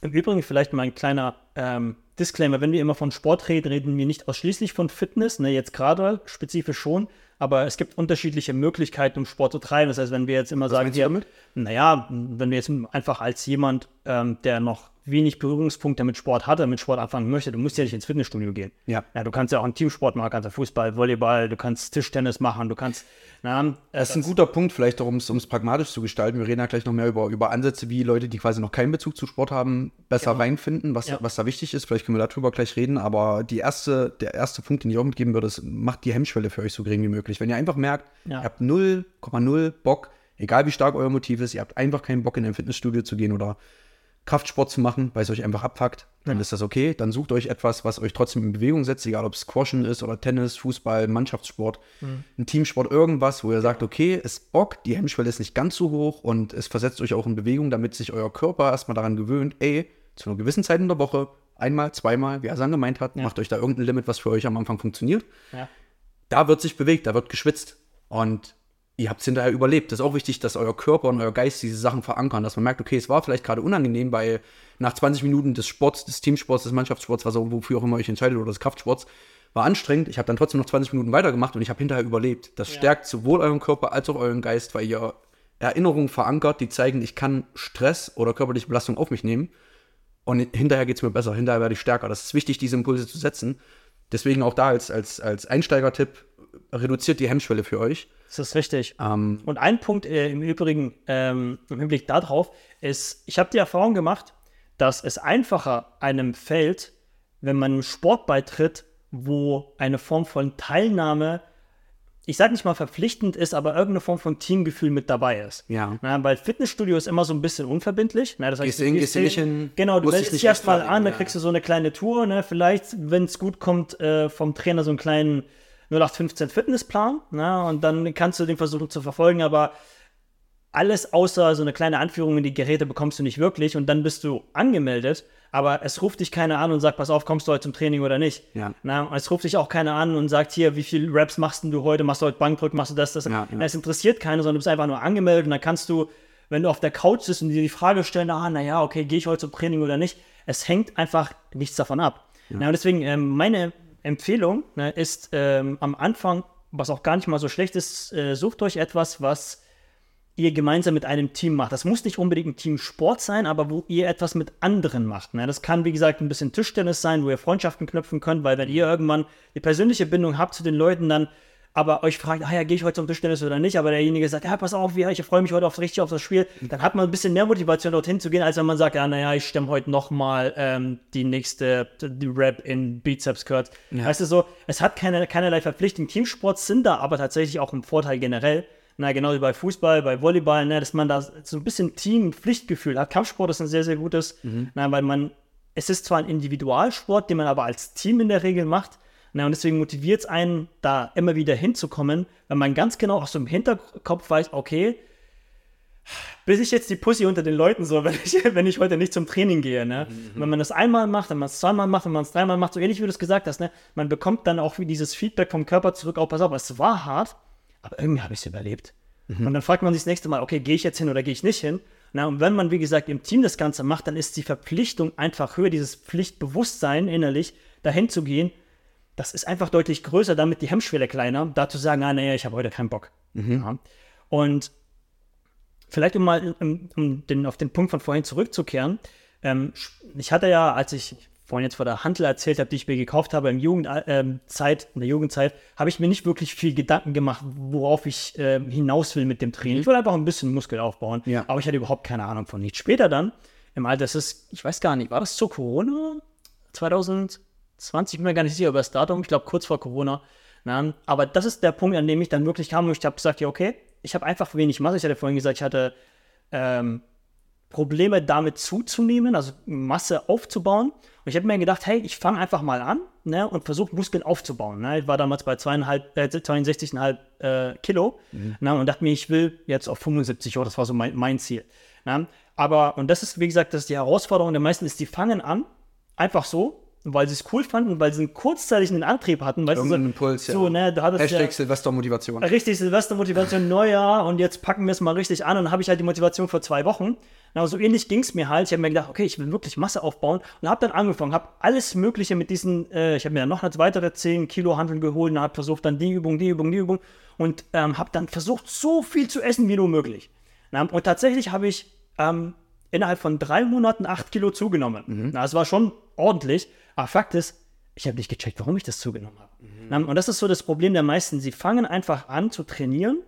im Übrigen vielleicht mal ein kleiner ähm, Disclaimer, wenn wir immer von Sport reden, reden wir nicht ausschließlich von Fitness, ne, jetzt gerade spezifisch schon, aber es gibt unterschiedliche Möglichkeiten, um Sport zu treiben. Das heißt, wenn wir jetzt immer Was sagen, hier, naja, wenn wir jetzt einfach als jemand, ähm, der noch wenig Berührungspunkte mit Sport hatte, mit Sport anfangen möchte, du musst ja nicht ins Fitnessstudio gehen. Ja. ja du kannst ja auch einen Teamsport machen, kannst ja Fußball, Volleyball, du kannst Tischtennis machen, du kannst. Na, das ist ein guter Punkt, vielleicht um es pragmatisch zu gestalten. Wir reden ja gleich noch mehr über, über Ansätze, wie Leute, die quasi noch keinen Bezug zu Sport haben, besser genau. reinfinden, was, ja. was da wichtig ist. Vielleicht können wir darüber gleich reden, aber die erste, der erste Punkt, den ich auch mitgeben würde, ist, macht die Hemmschwelle für euch so gering wie möglich. Wenn ihr einfach merkt, ja. ihr habt 0,0 Bock, egal wie stark euer Motiv ist, ihr habt einfach keinen Bock in ein Fitnessstudio zu gehen oder Kraftsport zu machen, weil es euch einfach abfuckt, dann ja. ist das okay. Dann sucht euch etwas, was euch trotzdem in Bewegung setzt, egal ob es Squashen ist oder Tennis, Fußball, Mannschaftssport, mhm. ein Teamsport, irgendwas, wo ihr sagt, okay, es bockt, die Hemmschwelle ist nicht ganz so hoch und es versetzt euch auch in Bewegung, damit sich euer Körper erstmal daran gewöhnt, ey, zu einer gewissen Zeit in der Woche, einmal, zweimal, wie Asan gemeint hat, ja. macht euch da irgendein Limit, was für euch am Anfang funktioniert. Ja. Da wird sich bewegt, da wird geschwitzt. Und ihr habt es hinterher überlebt. Das ist auch wichtig, dass euer Körper und euer Geist diese Sachen verankern, dass man merkt, okay, es war vielleicht gerade unangenehm, weil nach 20 Minuten des Sports, des Teamsports, des Mannschaftssports, was auch, wofür auch immer euch entscheidet, oder des Kraftsports, war anstrengend. Ich habe dann trotzdem noch 20 Minuten weitergemacht und ich habe hinterher überlebt. Das ja. stärkt sowohl euren Körper als auch euren Geist, weil ihr Erinnerungen verankert, die zeigen, ich kann Stress oder körperliche Belastung auf mich nehmen. Und hinterher geht es mir besser, hinterher werde ich stärker. Das ist wichtig, diese Impulse zu setzen. Deswegen auch da als, als, als Einsteigertipp, reduziert die Hemmschwelle für euch. Das ist richtig. Ähm, und ein Punkt äh, im Übrigen ähm, im Hinblick darauf ist, ich habe die Erfahrung gemacht, dass es einfacher einem fällt, wenn man einem Sport beitritt, wo eine Form von Teilnahme, ich sage nicht mal verpflichtend ist, aber irgendeine Form von Teamgefühl mit dabei ist. Ja. Na, weil Fitnessstudio ist immer so ein bisschen unverbindlich. Na, das heißt, nicht hin, Genau, du meldest dich erstmal an, ja. dann kriegst du so eine kleine Tour. Ne? Vielleicht, wenn es gut kommt, äh, vom Trainer so einen kleinen 0815 Fitnessplan. Ne? Und dann kannst du den versuchen zu verfolgen, aber alles außer so eine kleine Anführung in die Geräte bekommst du nicht wirklich und dann bist du angemeldet, aber es ruft dich keiner an und sagt, pass auf, kommst du heute zum Training oder nicht. Ja. Na, es ruft dich auch keiner an und sagt, hier, wie viele Raps machst du heute, machst du heute Bankdrück, machst du das, das. Ja, ja. Es interessiert keiner, sondern du bist einfach nur angemeldet und dann kannst du, wenn du auf der Couch sitzt und dir die Frage stellen, ah, naja, okay, gehe ich heute zum Training oder nicht, es hängt einfach nichts davon ab. Ja. Na, und deswegen, ähm, meine Empfehlung ne, ist ähm, am Anfang, was auch gar nicht mal so schlecht ist, äh, sucht euch etwas, was ihr gemeinsam mit einem Team macht. Das muss nicht unbedingt ein Teamsport sein, aber wo ihr etwas mit anderen macht. Ne? Das kann, wie gesagt, ein bisschen Tischtennis sein, wo ihr Freundschaften knüpfen könnt, weil wenn ihr irgendwann die persönliche Bindung habt zu den Leuten, dann aber euch fragt, ah ja, gehe ich heute zum Tischtennis oder nicht, aber derjenige sagt, ja, pass auf, ja, ich freue mich heute auf, richtig auf das Spiel, dann hat man ein bisschen mehr Motivation, dorthin zu gehen, als wenn man sagt, ja, naja, ich stemme heute nochmal ähm, die nächste die Rap in Bizeps Curls. Ja. Weißt du so, es hat keine, keinerlei Verpflichtung. Teamsports sind da aber tatsächlich auch ein Vorteil generell. Na, genau wie bei Fußball, bei Volleyball, ne, dass man da so ein bisschen Team-Pflichtgefühl hat. Kampfsport ist ein sehr, sehr gutes, mhm. na, weil man, es ist zwar ein Individualsport, den man aber als Team in der Regel macht, na, und deswegen motiviert es einen, da immer wieder hinzukommen, wenn man ganz genau aus dem Hinterkopf weiß, okay, bis ich jetzt die Pussy unter den Leuten so, wenn ich, wenn ich heute nicht zum Training gehe. Ne? Mhm. Wenn man das einmal macht, wenn man es zweimal macht, wenn man es dreimal macht, so ähnlich wie du es gesagt hast, ne? man bekommt dann auch wie dieses Feedback vom Körper zurück, auch pass auf, es war hart, aber irgendwie habe ich es überlebt. Mhm. Und dann fragt man sich das nächste Mal, okay, gehe ich jetzt hin oder gehe ich nicht hin? Na, und wenn man, wie gesagt, im Team das Ganze macht, dann ist die Verpflichtung einfach höher, dieses Pflichtbewusstsein innerlich, dahin zu gehen das ist einfach deutlich größer, damit die Hemmschwelle kleiner, da zu sagen, ah, naja, ich habe heute keinen Bock. Mhm. Ja. Und vielleicht, um mal um, um den, auf den Punkt von vorhin zurückzukehren, ähm, ich hatte ja, als ich vorhin jetzt vor der Handel erzählt habe, die ich mir gekauft habe im Jugendzeit, ähm, äh, in der Jugendzeit, habe ich mir nicht wirklich viel Gedanken gemacht, worauf ich äh, hinaus will mit dem Training. Mhm. Ich will einfach ein bisschen Muskel aufbauen, ja. aber ich hatte überhaupt keine Ahnung von nichts. Später dann, im Alter, das ist, ich weiß gar nicht, war das zur Corona? 2000? 20, bin mir gar nicht sicher über das Datum, ich glaube kurz vor Corona. Na, aber das ist der Punkt, an dem ich dann wirklich kam und ich habe gesagt, ja, okay, ich habe einfach wenig Masse. Ich hatte vorhin gesagt, ich hatte ähm, Probleme damit zuzunehmen, also Masse aufzubauen. Und ich habe mir gedacht, hey, ich fange einfach mal an ne, und versuche Muskeln aufzubauen. Ne? Ich war damals bei äh, 62,5 äh, Kilo mhm. na, und dachte mir, ich will jetzt auf 75 Euro, oh, das war so mein, mein Ziel. Na? Aber, und das ist, wie gesagt, das ist die Herausforderung der meisten, ist, die fangen an, einfach so, weil sie es cool fanden, weil sie einen kurzzeitigen Antrieb hatten. Weißt du, so, Irgendeinen Impuls, ja. so, ne, da hat es Hashtag ja, Silvestermotivation. Richtig, Silvestermotivation, Neujahr und jetzt packen wir es mal richtig an und dann habe ich halt die Motivation vor zwei Wochen. Na, so ähnlich ging es mir halt. Ich habe mir gedacht, okay, ich will wirklich Masse aufbauen und habe dann angefangen, habe alles Mögliche mit diesen, äh, ich habe mir dann noch eine weitere 10 Kilo Handeln geholt und habe versucht, dann die Übung, die Übung, die Übung und ähm, habe dann versucht, so viel zu essen wie nur möglich. Na, und tatsächlich habe ich ähm, innerhalb von drei Monaten acht Kilo zugenommen. Na, das war schon ordentlich, aber Fakt ist, ich habe nicht gecheckt, warum ich das zugenommen habe. Na, Und das ist so das Problem der meisten. Sie fangen einfach an zu trainieren,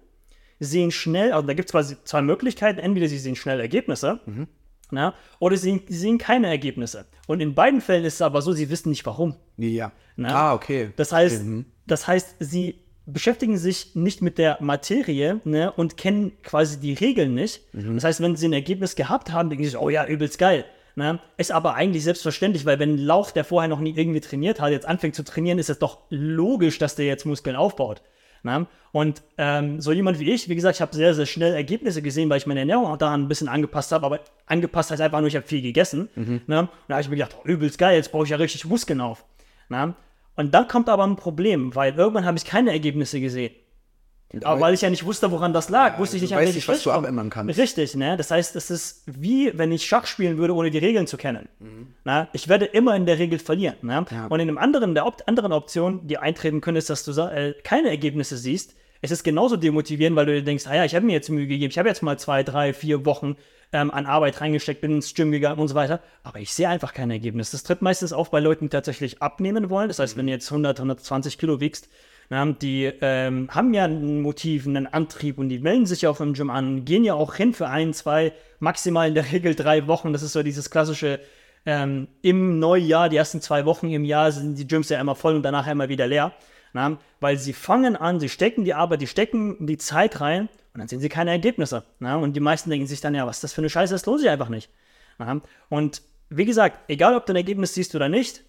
sehen schnell, also da gibt es quasi zwei Möglichkeiten. Entweder sie sehen schnell Ergebnisse, na, oder sie, sehen keine Ergebnisse. Und in beiden Fällen ist es aber so, sie wissen nicht warum. Ja. Na? Ah, okay. Das heißt, das heißt, sie beschäftigen sich nicht mit der Materie ne, und kennen quasi die Regeln nicht. Das heißt, wenn sie ein Ergebnis gehabt haben, denken sie, sich, oh ja, übelst geil. Ne? Ist aber eigentlich selbstverständlich, weil wenn ein Lauch, der vorher noch nie irgendwie trainiert hat, jetzt anfängt zu trainieren, ist es doch logisch, dass der jetzt Muskeln aufbaut. Ne? Und ähm, so jemand wie ich, wie gesagt, ich habe sehr, sehr schnell Ergebnisse gesehen, weil ich meine Ernährung auch daran ein bisschen angepasst habe, aber angepasst heißt einfach nur, ich habe viel gegessen. Ne? Und da habe ich mir gedacht, oh, übelst geil, jetzt baue ich ja richtig Muskeln auf. Ne? Und dann kommt aber ein Problem, weil irgendwann habe ich keine Ergebnisse gesehen. Aber weil ich ja nicht wusste, woran das lag, wusste ich nicht, an welche nicht, was du abändern kannst. Richtig, ne? Das heißt, es ist wie, wenn ich Schach spielen würde, ohne die Regeln zu kennen. Na? Ich werde immer in der Regel verlieren. Ne? Ja. Und in einem anderen, der Op anderen Option, die eintreten können, ist, dass du äh, keine Ergebnisse siehst. Es ist genauso demotivierend, weil du dir denkst, ah ja, ich habe mir jetzt Mühe gegeben, ich habe jetzt mal zwei, drei, vier Wochen ähm, an Arbeit reingesteckt, bin ins Gym gegangen und so weiter, aber ich sehe einfach kein Ergebnis. Das tritt meistens auf bei Leuten, die tatsächlich abnehmen wollen. Das heißt, wenn du jetzt 100, 120 Kilo wiegst, die ähm, haben ja ein Motiv, einen Antrieb und die melden sich ja auch im Gym an, gehen ja auch hin für ein, zwei, maximal in der Regel drei Wochen. Das ist so dieses klassische ähm, im Neujahr, die ersten zwei Wochen im Jahr sind die Gyms ja immer voll und danach immer wieder leer. Na, weil sie fangen an, sie stecken die Arbeit, die stecken die Zeit rein und dann sehen sie keine Ergebnisse. Na, und die meisten denken sich dann, ja, was ist das für eine Scheiße, das lohnt sich einfach nicht. Na, und wie gesagt, egal ob du ein Ergebnis siehst oder nicht,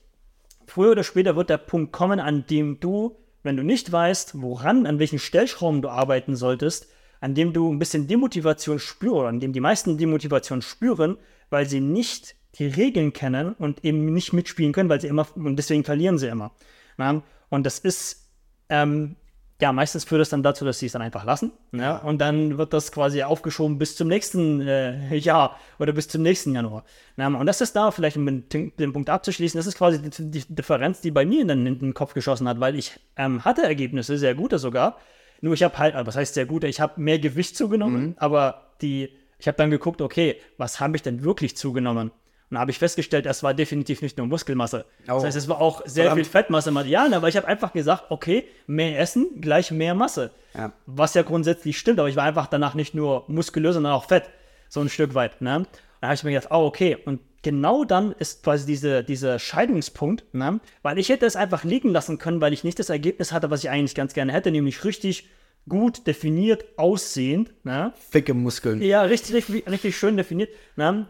früher oder später wird der Punkt kommen, an dem du, wenn du nicht weißt, woran, an welchen Stellschrauben du arbeiten solltest, an dem du ein bisschen Demotivation spürst, oder an dem die meisten Demotivation spüren, weil sie nicht die Regeln kennen und eben nicht mitspielen können, weil sie immer, und deswegen verlieren sie immer. Na? Und das ist, ähm, ja, meistens führt das dann dazu, dass sie es dann einfach lassen. Ja? Und dann wird das quasi aufgeschoben bis zum nächsten äh, Jahr oder bis zum nächsten Januar. Na, und das ist da, vielleicht um den, den Punkt abzuschließen, das ist quasi die, die Differenz, die bei mir in den, in den Kopf geschossen hat, weil ich ähm, hatte Ergebnisse, sehr gute sogar. Nur ich habe halt, was heißt sehr gute, ich habe mehr Gewicht zugenommen, aber die, ich habe dann geguckt, okay, was habe ich denn wirklich zugenommen? Und da habe ich festgestellt, das war definitiv nicht nur Muskelmasse. Oh. Das heißt, es war auch sehr Verdammt. viel Fettmasse. Ja, aber ich habe einfach gesagt, okay, mehr Essen gleich mehr Masse. Ja. Was ja grundsätzlich stimmt, aber ich war einfach danach nicht nur muskulös, sondern auch fett. So ein Stück weit. Ne? Da habe ich mir gedacht, oh, okay. Und genau dann ist quasi diese, dieser Scheidungspunkt, ne? weil ich hätte es einfach liegen lassen können, weil ich nicht das Ergebnis hatte, was ich eigentlich ganz gerne hätte, nämlich richtig gut definiert aussehend. Ne? Ficke Muskeln. Ja, richtig, richtig, richtig schön definiert. Ne?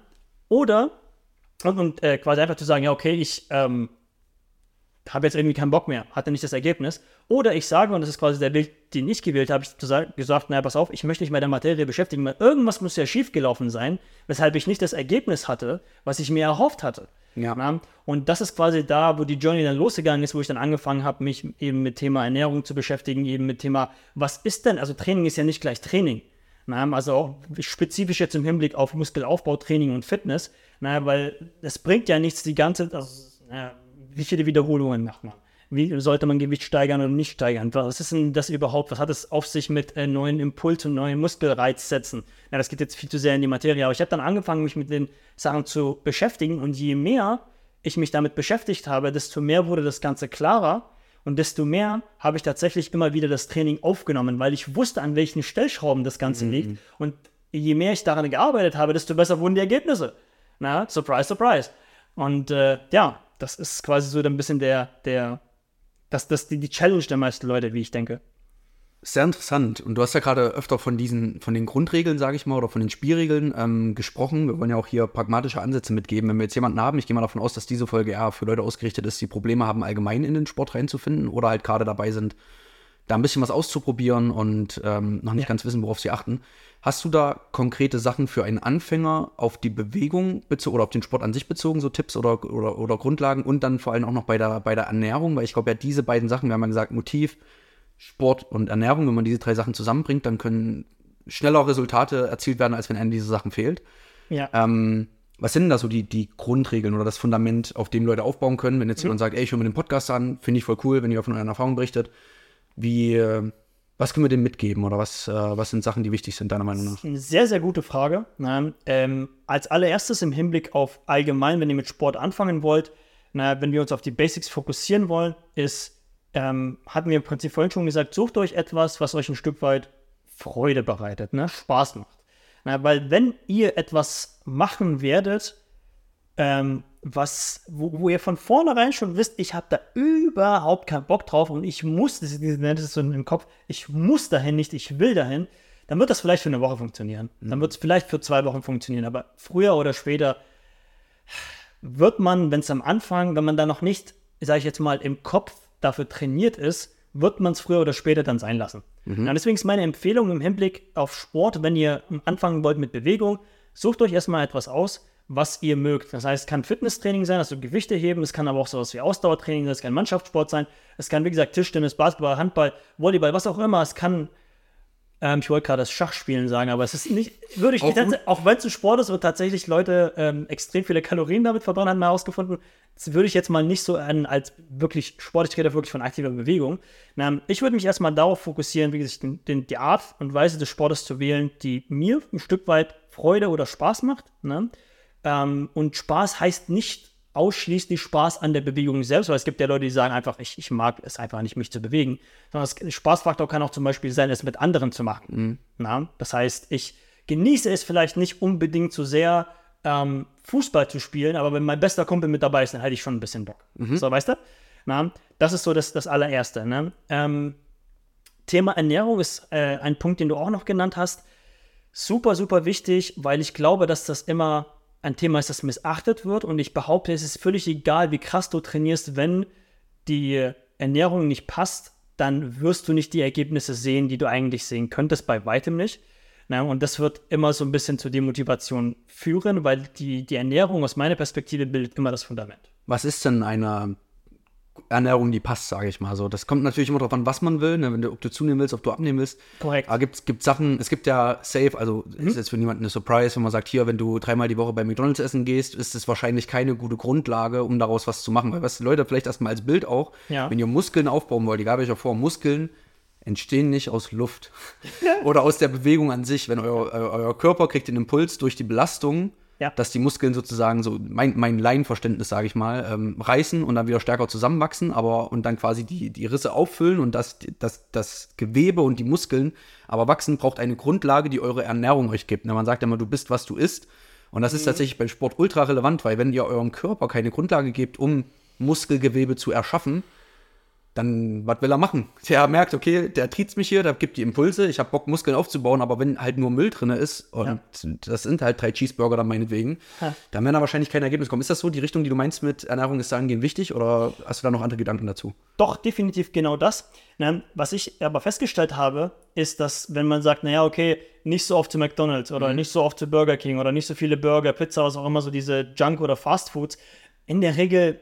Oder und, und äh, quasi einfach zu sagen, ja, okay, ich ähm, habe jetzt irgendwie keinen Bock mehr, hatte nicht das Ergebnis. Oder ich sage, und das ist quasi der Weg, den ich gewählt habe, ich zu sagen- gesagt, naja, pass auf, ich möchte mich mit der Materie beschäftigen, weil irgendwas muss ja schiefgelaufen sein, weshalb ich nicht das Ergebnis hatte, was ich mir erhofft hatte. Ja. Na? Und das ist quasi da, wo die Journey dann losgegangen ist, wo ich dann angefangen habe, mich eben mit Thema Ernährung zu beschäftigen, eben mit Thema, was ist denn, also Training ist ja nicht gleich Training. Also auch spezifisch jetzt im Hinblick auf Muskelaufbau, Training und Fitness, weil es bringt ja nichts, die ganze, also, wie viele Wiederholungen macht man? Wie sollte man Gewicht steigern oder nicht steigern? Was ist denn das überhaupt? Was hat es auf sich mit äh, neuen Impuls und neuen Muskelreizsätzen? Ja, das geht jetzt viel zu sehr in die Materie, aber ich habe dann angefangen, mich mit den Sachen zu beschäftigen und je mehr ich mich damit beschäftigt habe, desto mehr wurde das Ganze klarer und desto mehr habe ich tatsächlich immer wieder das Training aufgenommen, weil ich wusste, an welchen Stellschrauben das Ganze mhm. liegt. Und je mehr ich daran gearbeitet habe, desto besser wurden die Ergebnisse. Na, surprise, surprise. Und äh, ja, das ist quasi so ein bisschen der, der, das, das, die, die Challenge der meisten Leute, wie ich denke. Sehr interessant. Und du hast ja gerade öfter von diesen, von den Grundregeln, sage ich mal, oder von den Spielregeln ähm, gesprochen. Wir wollen ja auch hier pragmatische Ansätze mitgeben. Wenn wir jetzt jemanden haben, ich gehe mal davon aus, dass diese Folge eher für Leute ausgerichtet ist, die Probleme haben, allgemein in den Sport reinzufinden oder halt gerade dabei sind, da ein bisschen was auszuprobieren und ähm, noch nicht ja. ganz wissen, worauf sie achten. Hast du da konkrete Sachen für einen Anfänger auf die Bewegung bezogen oder auf den Sport an sich bezogen, so Tipps oder, oder, oder Grundlagen und dann vor allem auch noch bei der, bei der Ernährung? Weil ich glaube ja, diese beiden Sachen, wir haben ja gesagt, Motiv, Sport und Ernährung, wenn man diese drei Sachen zusammenbringt, dann können schneller Resultate erzielt werden, als wenn einem diese Sachen fehlt. Ja. Ähm, was sind denn da so die, die Grundregeln oder das Fundament, auf dem Leute aufbauen können? Wenn jetzt mhm. jemand sagt, ey, ich höre mir den Podcast an, finde ich voll cool, wenn ihr von euren Erfahrungen berichtet. Wie, äh, was können wir dem mitgeben oder was, äh, was sind Sachen, die wichtig sind, deiner Meinung nach? Eine sehr, sehr gute Frage. Na, ähm, als allererstes im Hinblick auf allgemein, wenn ihr mit Sport anfangen wollt, na, wenn wir uns auf die Basics fokussieren wollen, ist ähm, hatten wir im Prinzip vorhin schon gesagt, sucht euch etwas, was euch ein Stück weit Freude bereitet, ne? Spaß macht. Na, weil wenn ihr etwas machen werdet, ähm, was, wo, wo, ihr von vornherein schon wisst, ich habe da überhaupt keinen Bock drauf und ich muss, das ist, so im Kopf, ich muss dahin nicht, ich will dahin, dann wird das vielleicht für eine Woche funktionieren. Mhm. Dann wird es vielleicht für zwei Wochen funktionieren, aber früher oder später wird man, wenn es am Anfang, wenn man da noch nicht, sage ich jetzt mal, im Kopf dafür trainiert ist, wird man es früher oder später dann sein lassen. Mhm. Ja, deswegen ist meine Empfehlung im Hinblick auf Sport, wenn ihr anfangen wollt mit Bewegung, sucht euch erstmal etwas aus, was ihr mögt. Das heißt, es kann Fitnesstraining sein, also Gewichte heben, es kann aber auch sowas wie Ausdauertraining sein, es kann Mannschaftssport sein, es kann, wie gesagt, Tischtennis, Basketball, Handball, Volleyball, was auch immer, es kann ähm, ich wollte gerade das Schachspielen sagen, aber es ist nicht, würde ich, auch, auch wenn es ein Sport ist und tatsächlich Leute ähm, extrem viele Kalorien damit verbrennen, haben wir herausgefunden, das würde ich jetzt mal nicht so an, als wirklich Sport, ich rede wirklich von aktiver Bewegung. Ähm, ich würde mich erstmal darauf fokussieren, wie gesagt, den, den, die Art und Weise des Sportes zu wählen, die mir ein Stück weit Freude oder Spaß macht. Ne? Ähm, und Spaß heißt nicht ausschließlich Spaß an der Bewegung selbst, weil es gibt ja Leute, die sagen einfach, ich, ich mag es einfach nicht, mich zu bewegen. Sondern das Spaßfaktor kann auch zum Beispiel sein, es mit anderen zu machen. Mhm. Na? Das heißt, ich genieße es vielleicht nicht unbedingt so sehr, ähm, Fußball zu spielen, aber wenn mein bester Kumpel mit dabei ist, dann hätte ich schon ein bisschen Bock. Mhm. So, weißt du? Na? Das ist so das, das allererste. Ne? Ähm, Thema Ernährung ist äh, ein Punkt, den du auch noch genannt hast. Super, super wichtig, weil ich glaube, dass das immer ein Thema ist, das missachtet wird. Und ich behaupte, es ist völlig egal, wie krass du trainierst, wenn die Ernährung nicht passt, dann wirst du nicht die Ergebnisse sehen, die du eigentlich sehen könntest, bei weitem nicht. Und das wird immer so ein bisschen zur Demotivation führen, weil die, die Ernährung aus meiner Perspektive bildet immer das Fundament. Was ist denn eine Ernährung, die passt, sage ich mal so. Das kommt natürlich immer darauf an, was man will, ne? Wenn du, ob du zunehmen willst, ob du abnehmen willst. Korrekt. Aber gibt es Sachen, es gibt ja safe, also mhm. ist jetzt für niemanden eine Surprise, wenn man sagt, hier, wenn du dreimal die Woche bei McDonalds essen gehst, ist es wahrscheinlich keine gute Grundlage, um daraus was zu machen. Weil was Leute vielleicht erstmal als Bild auch, ja. wenn ihr Muskeln aufbauen wollt, egal welcher Form, Muskeln entstehen nicht aus Luft oder aus der Bewegung an sich. Wenn euer, euer Körper kriegt den Impuls durch die Belastung ja. dass die Muskeln sozusagen so, mein, mein Laienverständnis, sage ich mal, ähm, reißen und dann wieder stärker zusammenwachsen, aber und dann quasi die, die Risse auffüllen und das, das, das Gewebe und die Muskeln aber wachsen, braucht eine Grundlage, die eure Ernährung euch gibt. Ne, man sagt ja immer, du bist, was du isst. Und das mhm. ist tatsächlich beim Sport ultra relevant, weil wenn ihr eurem Körper keine Grundlage gebt, um Muskelgewebe zu erschaffen, dann, was will er machen? Der merkt, okay, der triezt mich hier, der gibt die Impulse, ich habe Bock, Muskeln aufzubauen, aber wenn halt nur Müll drin ist, und ja. das sind halt drei Cheeseburger dann meinetwegen, ha. dann werden da wahrscheinlich kein Ergebnis kommen. Ist das so, die Richtung, die du meinst mit Ernährung ist dahingehend wichtig oder hast du da noch andere Gedanken dazu? Doch, definitiv genau das. Na, was ich aber festgestellt habe, ist, dass wenn man sagt, naja, okay, nicht so oft zu McDonalds oder mhm. nicht so oft zu Burger King oder nicht so viele Burger, Pizza, was auch immer, so diese Junk- oder Fastfoods, in der Regel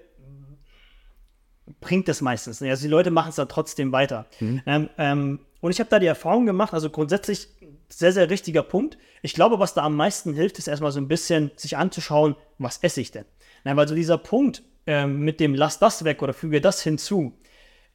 bringt das meistens. Also die Leute machen es dann trotzdem weiter. Mhm. Ähm, ähm, und ich habe da die Erfahrung gemacht, also grundsätzlich sehr, sehr richtiger Punkt. Ich glaube, was da am meisten hilft, ist erstmal so ein bisschen sich anzuschauen, was esse ich denn? Na, weil so dieser Punkt ähm, mit dem lass das weg oder füge das hinzu,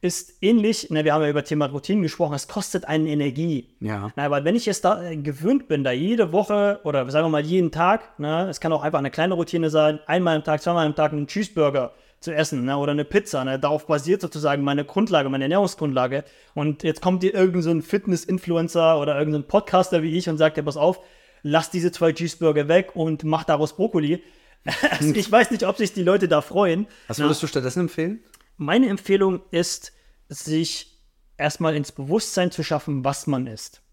ist ähnlich, ne, wir haben ja über Thema Routinen gesprochen, es kostet einen Energie. Ja. Na, aber wenn ich jetzt da äh, gewöhnt bin, da jede Woche oder sagen wir mal jeden Tag, ne, es kann auch einfach eine kleine Routine sein, einmal am Tag, zweimal am Tag einen Cheeseburger zu essen ne, oder eine Pizza. Ne, darauf basiert sozusagen meine Grundlage, meine Ernährungsgrundlage. Und jetzt kommt dir irgendein so Fitness-Influencer oder irgendein Podcaster wie ich und sagt dir, pass auf, lass diese zwei Cheeseburger weg und mach daraus Brokkoli. Also ich weiß nicht, ob sich die Leute da freuen. Was würdest du stattdessen empfehlen? Meine Empfehlung ist, sich erstmal ins Bewusstsein zu schaffen, was man ist.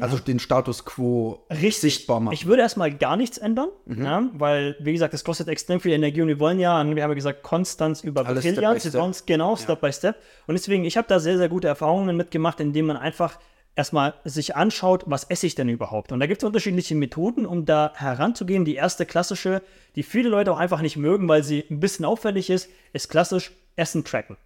Also den Status quo Richtig. sichtbar machen. Ich würde erstmal gar nichts ändern, ja, weil, wie gesagt, das kostet extrem viel Energie und wir wollen ja, wir haben ja gesagt, Konstanz über Brillanz, genau, Step by Step. Und deswegen, ich habe da sehr, sehr gute Erfahrungen mitgemacht, indem man einfach erstmal sich anschaut, was esse ich denn überhaupt? Und da gibt es unterschiedliche Methoden, um da heranzugehen. Die erste klassische, die viele Leute auch einfach nicht mögen, weil sie ein bisschen auffällig ist, ist klassisch Essen tracken.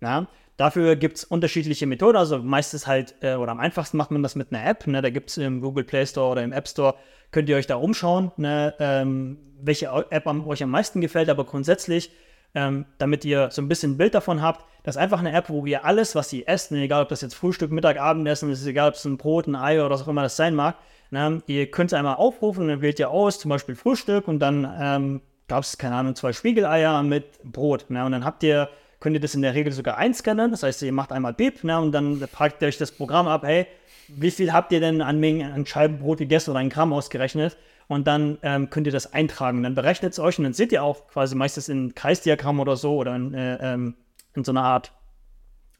Ja, dafür gibt es unterschiedliche Methoden. Also meistens halt, äh, oder am einfachsten macht man das mit einer App. Ne? Da gibt es im Google Play Store oder im App Store, könnt ihr euch da umschauen, ne? ähm, welche App am, euch am meisten gefällt. Aber grundsätzlich, ähm, damit ihr so ein bisschen ein Bild davon habt, das ist einfach eine App, wo ihr alles, was ihr esst, ne? egal ob das jetzt Frühstück, Mittag, Abendessen ist, egal ob es ein Brot, ein Ei oder was auch immer das sein mag, ne? ihr könnt es einmal aufrufen und dann wählt ihr aus, zum Beispiel Frühstück und dann ähm, gab es, keine Ahnung, zwei Spiegeleier mit Brot. Ne? Und dann habt ihr könnt ihr das in der Regel sogar einscannen. Das heißt, ihr macht einmal Beep ne, und dann fragt ihr euch das Programm ab, hey, wie viel habt ihr denn an Mengen an Scheiben Brot gegessen oder ein Gramm ausgerechnet? Und dann ähm, könnt ihr das eintragen. Dann berechnet es euch und dann seht ihr auch quasi meistens in Kreisdiagramm oder so oder in, äh, ähm, in so einer Art,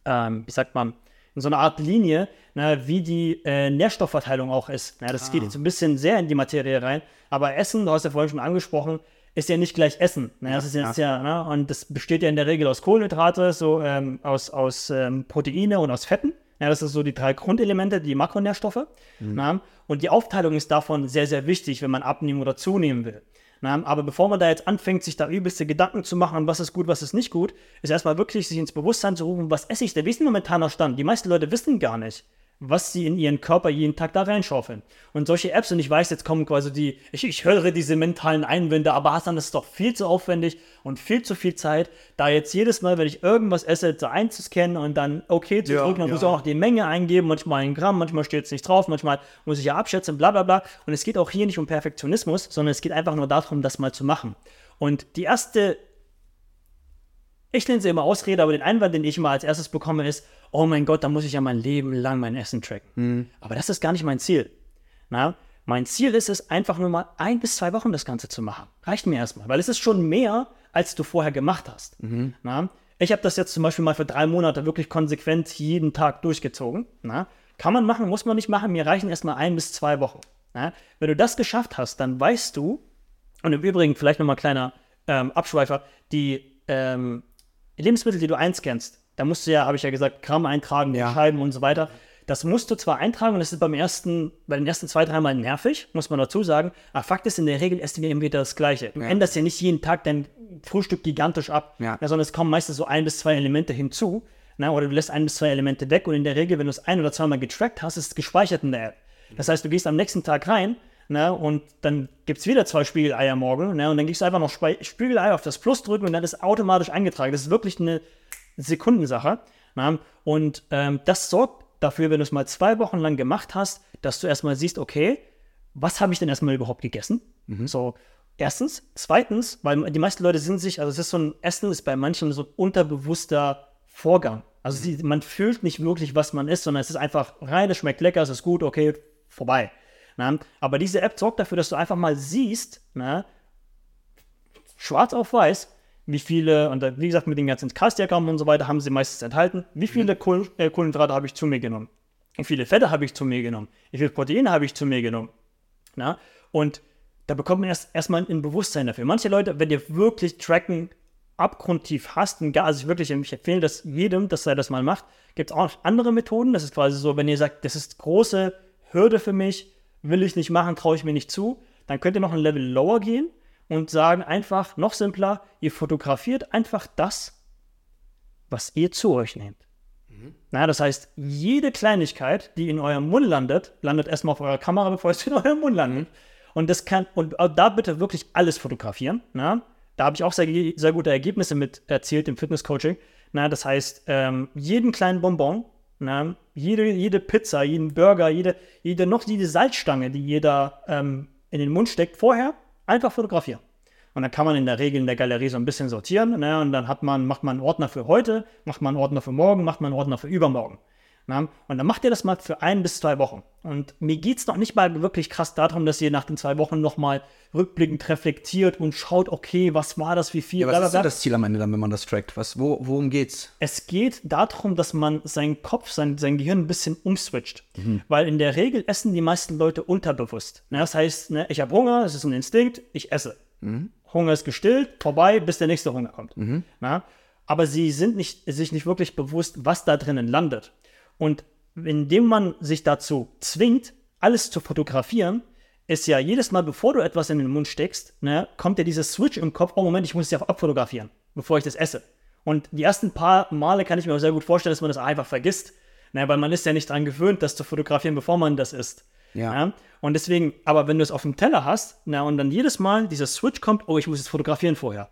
ähm, wie sagt man, in so einer Art Linie, na, wie die äh, Nährstoffverteilung auch ist. Na, das geht jetzt ein bisschen sehr in die Materie rein. Aber Essen, du hast ja vorhin schon angesprochen, ist ja nicht gleich Essen. Ne? Das ist jetzt ja, ne? und das besteht ja in der Regel aus Kohlenhydrate, so ähm, aus, aus ähm, Proteine und aus Fetten. Ja, das sind so die drei Grundelemente, die Makronährstoffe. Na? Und die Aufteilung ist davon sehr, sehr wichtig, wenn man abnehmen oder zunehmen will. Na, aber bevor man da jetzt anfängt, sich da übelste Gedanken zu machen, was ist gut, was ist nicht gut, ist erstmal wirklich sich ins Bewusstsein zu rufen, was esse ich denn? Wie ist denn momentaner Stand? Die meisten Leute wissen gar nicht, was sie in ihren Körper jeden Tag da reinschaufeln. Und solche Apps, und ich weiß, jetzt kommen quasi die, ich, ich höre diese mentalen Einwände, aber Hassan, das ist doch viel zu aufwendig und viel zu viel Zeit, da jetzt jedes Mal, wenn ich irgendwas esse, so einzuscannen und dann okay zu Ja, drücken, dann ja. muss ich auch noch die Menge eingeben, manchmal ein Gramm, manchmal steht es nicht drauf, manchmal muss ich ja abschätzen, bla bla bla. Und es geht auch hier nicht um Perfektionismus, sondern es geht einfach nur darum, das mal zu machen. Und die erste ich nenne sie immer Ausrede, aber den Einwand, den ich immer als erstes bekomme, ist, oh mein Gott, da muss ich ja mein Leben lang mein Essen tracken. Aber das ist gar nicht mein Ziel. Na? Mein Ziel ist es, einfach nur mal ein bis zwei Wochen das Ganze zu machen. Reicht mir erstmal, weil es ist schon mehr, als du vorher gemacht hast. Na? Ich habe das jetzt zum Beispiel mal für drei Monate wirklich konsequent jeden Tag durchgezogen. Na? Kann man machen, muss man nicht machen. Mir reichen erstmal ein bis zwei Wochen. Na? Wenn du das geschafft hast, dann weißt du, und im Übrigen, vielleicht nochmal kleiner ähm, Abschweifer, die ähm, Lebensmittel, die du einscannst, da musst du ja, habe ich ja gesagt, Gramm eintragen, Ja. Scheiben und so weiter. Das musst du zwar eintragen und das ist beim ersten, bei den ersten zwei, dreimal nervig, muss man dazu sagen. Aber Fakt ist, in der Regel essen wir immer wieder das Gleiche. Du änderst ja nicht jeden Tag dein Frühstück gigantisch ab, Ja. sondern es kommen meistens so ein bis zwei Elemente hinzu. Na, oder du lässt ein bis zwei Elemente weg und in der Regel, wenn du es ein oder zweimal getrackt hast, ist es gespeichert in der App. Das heißt, du gehst am nächsten Tag rein ne, und dann gibt es wieder zwei Spiegeleier morgen ne, und dann gehst du einfach noch Spe Spiegelei auf das Plus drücken und dann ist automatisch eingetragen. Das ist wirklich eine Sekundensache. Ne, und ähm, das sorgt dafür, wenn du es mal zwei Wochen lang gemacht hast, dass du erstmal siehst, okay, was habe ich denn erstmal überhaupt gegessen? So, erstens. Zweitens, weil die meisten Leute sind sich, also es ist so ein Essen ist bei manchen so ein unterbewusster Vorgang. Also sie, man fühlt nicht wirklich, was man isst, sondern es ist einfach rein, es schmeckt lecker, es ist gut, okay, vorbei. Na? Aber diese App sorgt dafür, dass du einfach mal siehst, na, schwarz auf weiß, wie viele, und wie gesagt, mit den ganzen Cast-Diagrammen und so weiter haben sie meistens enthalten, wie viele Kohlen, äh, Kohlenhydrate habe ich zu mir genommen, wie viele Fette habe ich zu mir genommen, wie viele Proteine habe ich zu mir genommen. Na? Und da bekommt man erst erstmal ein Bewusstsein dafür. Manche Leute, wenn ihr wirklich Tracken abgrundtief hasst, und gar, also ich wirklich ich empfehle das jedem, dass er das mal macht, gibt es auch noch andere Methoden. Das ist quasi so, wenn ihr sagt, das ist große Hürde für mich, will ich nicht machen, traue ich mir nicht zu, dann könnt ihr noch ein Level lower gehen und sagen einfach, noch simpler, ihr fotografiert einfach das, was ihr zu euch nehmt. Na, das heißt, jede Kleinigkeit, die in eurem Mund landet, landet erstmal auf eurer Kamera, bevor es in eurem Mund landet. Und das kann, und auch da bitte wirklich alles fotografieren. Na? Da habe ich auch sehr, sehr gute Ergebnisse mit erzielt im Fitnesscoaching. Na, das heißt, ähm, jeden kleinen Bonbon, na, jede, jede Pizza, jeden Burger, jede, jede noch jede Salzstange, die jeder ähm, in den Mund steckt, vorher einfach fotografieren. Und dann kann man in der Regel in der Galerie so ein bisschen sortieren. Ne? Und dann hat man, macht man einen Ordner für heute, macht man einen Ordner für morgen, macht man einen Ordner für übermorgen. Na? Und dann macht ihr das mal für ein bis zwei Wochen. Und mir geht es noch nicht mal wirklich krass darum, dass ihr nach den zwei Wochen nochmal rückblickend reflektiert und schaut, okay, was war das, wie viel. Ja, was ist das Ziel am Ende dann, wenn man das trackt? Was, wo, worum geht's? Es geht darum, dass man seinen Kopf, sein, sein Gehirn ein bisschen umswitcht. Mhm. Weil in der Regel essen die meisten Leute unterbewusst. Ne? Das heißt, ne, ich habe Hunger, es ist ein Instinkt, ich esse. Mhm. Hunger ist gestillt, vorbei, bis der nächste Hunger kommt. Mhm. Na? Aber sie sind nicht, sich nicht wirklich bewusst, was da drinnen landet. Und indem man sich dazu zwingt, alles zu fotografieren, ist ja jedes Mal, bevor du etwas in den Mund steckst, ne, kommt ja dieser Switch im Kopf, oh Moment, ich muss es ja abfotografieren, bevor ich das esse. Und die ersten paar Male kann ich mir auch sehr gut vorstellen, dass man das einfach vergisst. Ne, weil man ist ja nicht daran gewöhnt, das zu fotografieren, bevor man das isst. Ja. ja. Und deswegen, aber wenn du es auf dem Teller hast, na, und dann jedes Mal dieser Switch kommt, oh, ich muss es fotografieren vorher.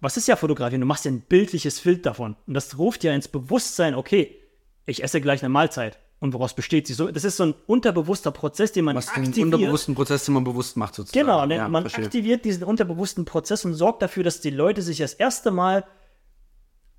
Was ist ja fotografieren? Du machst ja ein bildliches Bild davon. Und das ruft ja ins Bewusstsein, okay, ich esse gleich eine Mahlzeit. Und woraus besteht sie? So, das ist so ein unterbewusster Prozess, den man Was aktiviert. Den unterbewussten Prozess, den man bewusst macht, sozusagen. Genau, ne, ja, man verstehe. aktiviert diesen unterbewussten Prozess und sorgt dafür, dass die Leute sich das erste Mal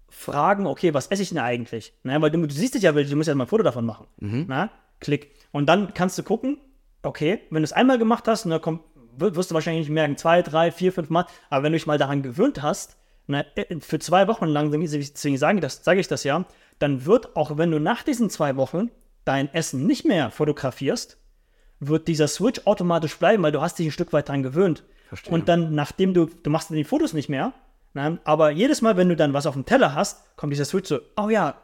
fragen, okay, was esse ich denn eigentlich? Na, weil du, du siehst dich ja, du musst ja mal ein Foto davon machen. Mhm. Na, klick. Und dann kannst du gucken, okay, wenn du es einmal gemacht hast, dann kommt, wirst du wahrscheinlich nicht merken, zwei, drei, vier, fünf Mal, aber wenn du dich mal daran gewöhnt hast, na, äh, für zwei Wochen lang, deswegen sage ich, das, sage ich das ja, dann wird, auch wenn du nach diesen zwei Wochen dein Essen nicht mehr fotografierst, wird dieser Switch automatisch bleiben, weil du hast dich ein Stück weit daran gewöhnt. Verstehe. Und dann, nachdem du, du machst die Fotos nicht mehr, na, aber jedes Mal, wenn du dann was auf dem Teller hast, kommt dieser Switch so, oh ja,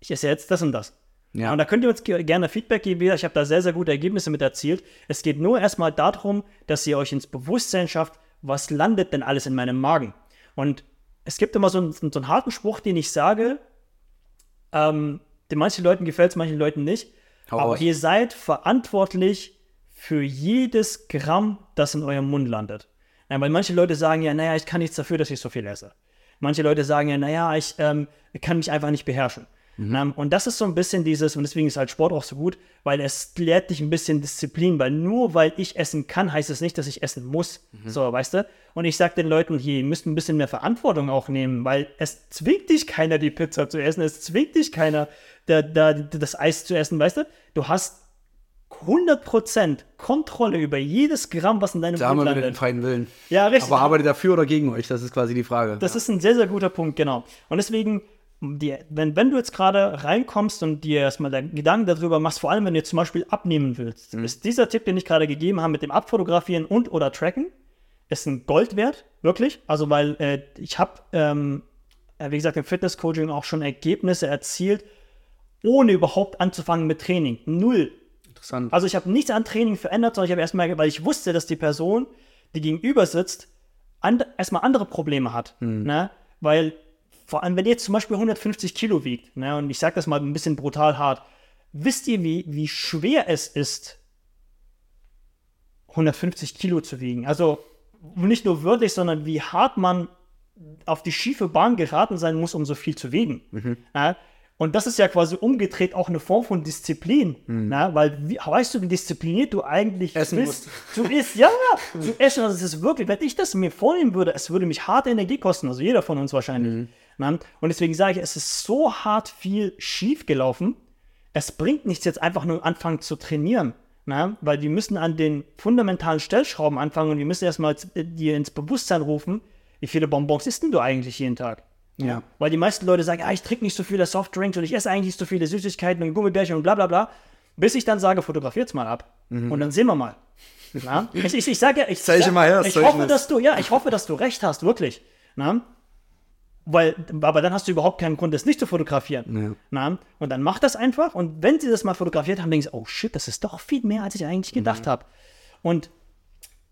ich esse jetzt das und das. Ja. Und da könnt ihr uns gerne Feedback geben. Ich habe da sehr, sehr gute Ergebnisse mit erzielt. Es geht nur erstmal darum, dass ihr euch ins Bewusstsein schafft, was landet denn alles in meinem Magen. Und es gibt immer so einen, so einen harten Spruch, den ich sage, ähm, den manchen Leuten gefällt es, manchen Leuten nicht. Hau aber aus. ihr seid verantwortlich für jedes Gramm, das in eurem Mund landet. Ja, weil manche Leute sagen ja, naja, ich kann nichts dafür, dass ich so viel esse. Manche Leute sagen ja, naja, ich ähm, kann mich einfach nicht beherrschen. Mhm. Um, und das ist so ein bisschen dieses, und deswegen ist halt Sport auch so gut, weil es lehrt dich ein bisschen Disziplin, weil nur weil ich essen kann, heißt es nicht, dass ich essen muss. Mhm. So, weißt du? Und ich sage den Leuten hier, ihr müsst ein bisschen mehr Verantwortung auch nehmen, weil es zwingt dich keiner, die Pizza zu essen, es zwingt dich keiner, da, da, das Eis zu essen, weißt du? Du hast 100% Kontrolle über jedes Gramm, was in deinem Mund landet. Da haben wir den freien Willen. Ja, richtig. Aber arbeite dafür oder gegen euch? Das ist quasi die Frage. Das ja. ist ein sehr, sehr guter Punkt, genau. Und deswegen die, wenn, wenn du jetzt gerade reinkommst und dir erstmal deinen Gedanken darüber machst, vor allem wenn du zum Beispiel abnehmen willst, mhm. ist dieser Tipp, den ich gerade gegeben habe, mit dem Abfotografieren und oder Tracken, ist ein Gold wert, wirklich. Also, weil äh, ich habe, ähm, äh, wie gesagt, im Fitness-Coaching auch schon Ergebnisse erzielt, ohne überhaupt anzufangen mit Training. Null. Interessant. Also, ich habe nichts an Training verändert, sondern ich habe erstmal, weil ich wusste, dass die Person, die gegenüber sitzt, and erstmal andere Probleme hat. Mhm. Ne? Weil vor allem, wenn ihr jetzt zum Beispiel 150 Kilo wiegt, ne, und ich sage das mal ein bisschen brutal hart, wisst ihr, wie, wie schwer es ist, 150 Kilo zu wiegen? Also nicht nur wörtlich, sondern wie hart man auf die schiefe Bahn geraten sein muss, um so viel zu wiegen. Mhm. Ja, und das ist ja quasi umgedreht auch eine Form von Disziplin. Mhm. Na, weil, wie, weißt du, wie diszipliniert du eigentlich essen bist? Du isst, ja, zu essen. Also, es ist wirklich, wenn ich das mir vornehmen würde, es würde mich harte Energie kosten. Also, jeder von uns wahrscheinlich. Mhm. Na? Und deswegen sage ich, es ist so hart viel schief gelaufen. Es bringt nichts, jetzt einfach nur anfangen zu trainieren. Na? Weil die müssen an den fundamentalen Stellschrauben anfangen und die müssen erstmal dir ins Bewusstsein rufen, wie viele Bonbons isst denn du eigentlich jeden Tag? Ja. ja. Weil die meisten Leute sagen, ah, ich trinke nicht so viele Softdrinks und ich esse eigentlich so viele Süßigkeiten und Gummibärchen und bla bla bla. Bis ich dann sage, fotografiert's mal ab. Mhm. Und dann sehen wir mal. Ja? Ich, ich, ich sage ja, ich, ich, mal her, ich hoffe, dass du, ja, ich hoffe, dass du recht hast, wirklich. Na? Weil, aber dann hast du überhaupt keinen Grund, das nicht zu fotografieren. Ja. Na? Und dann mach das einfach. Und wenn sie das mal fotografiert haben, denken sie, oh shit, das ist doch viel mehr, als ich eigentlich gedacht mhm. habe. Und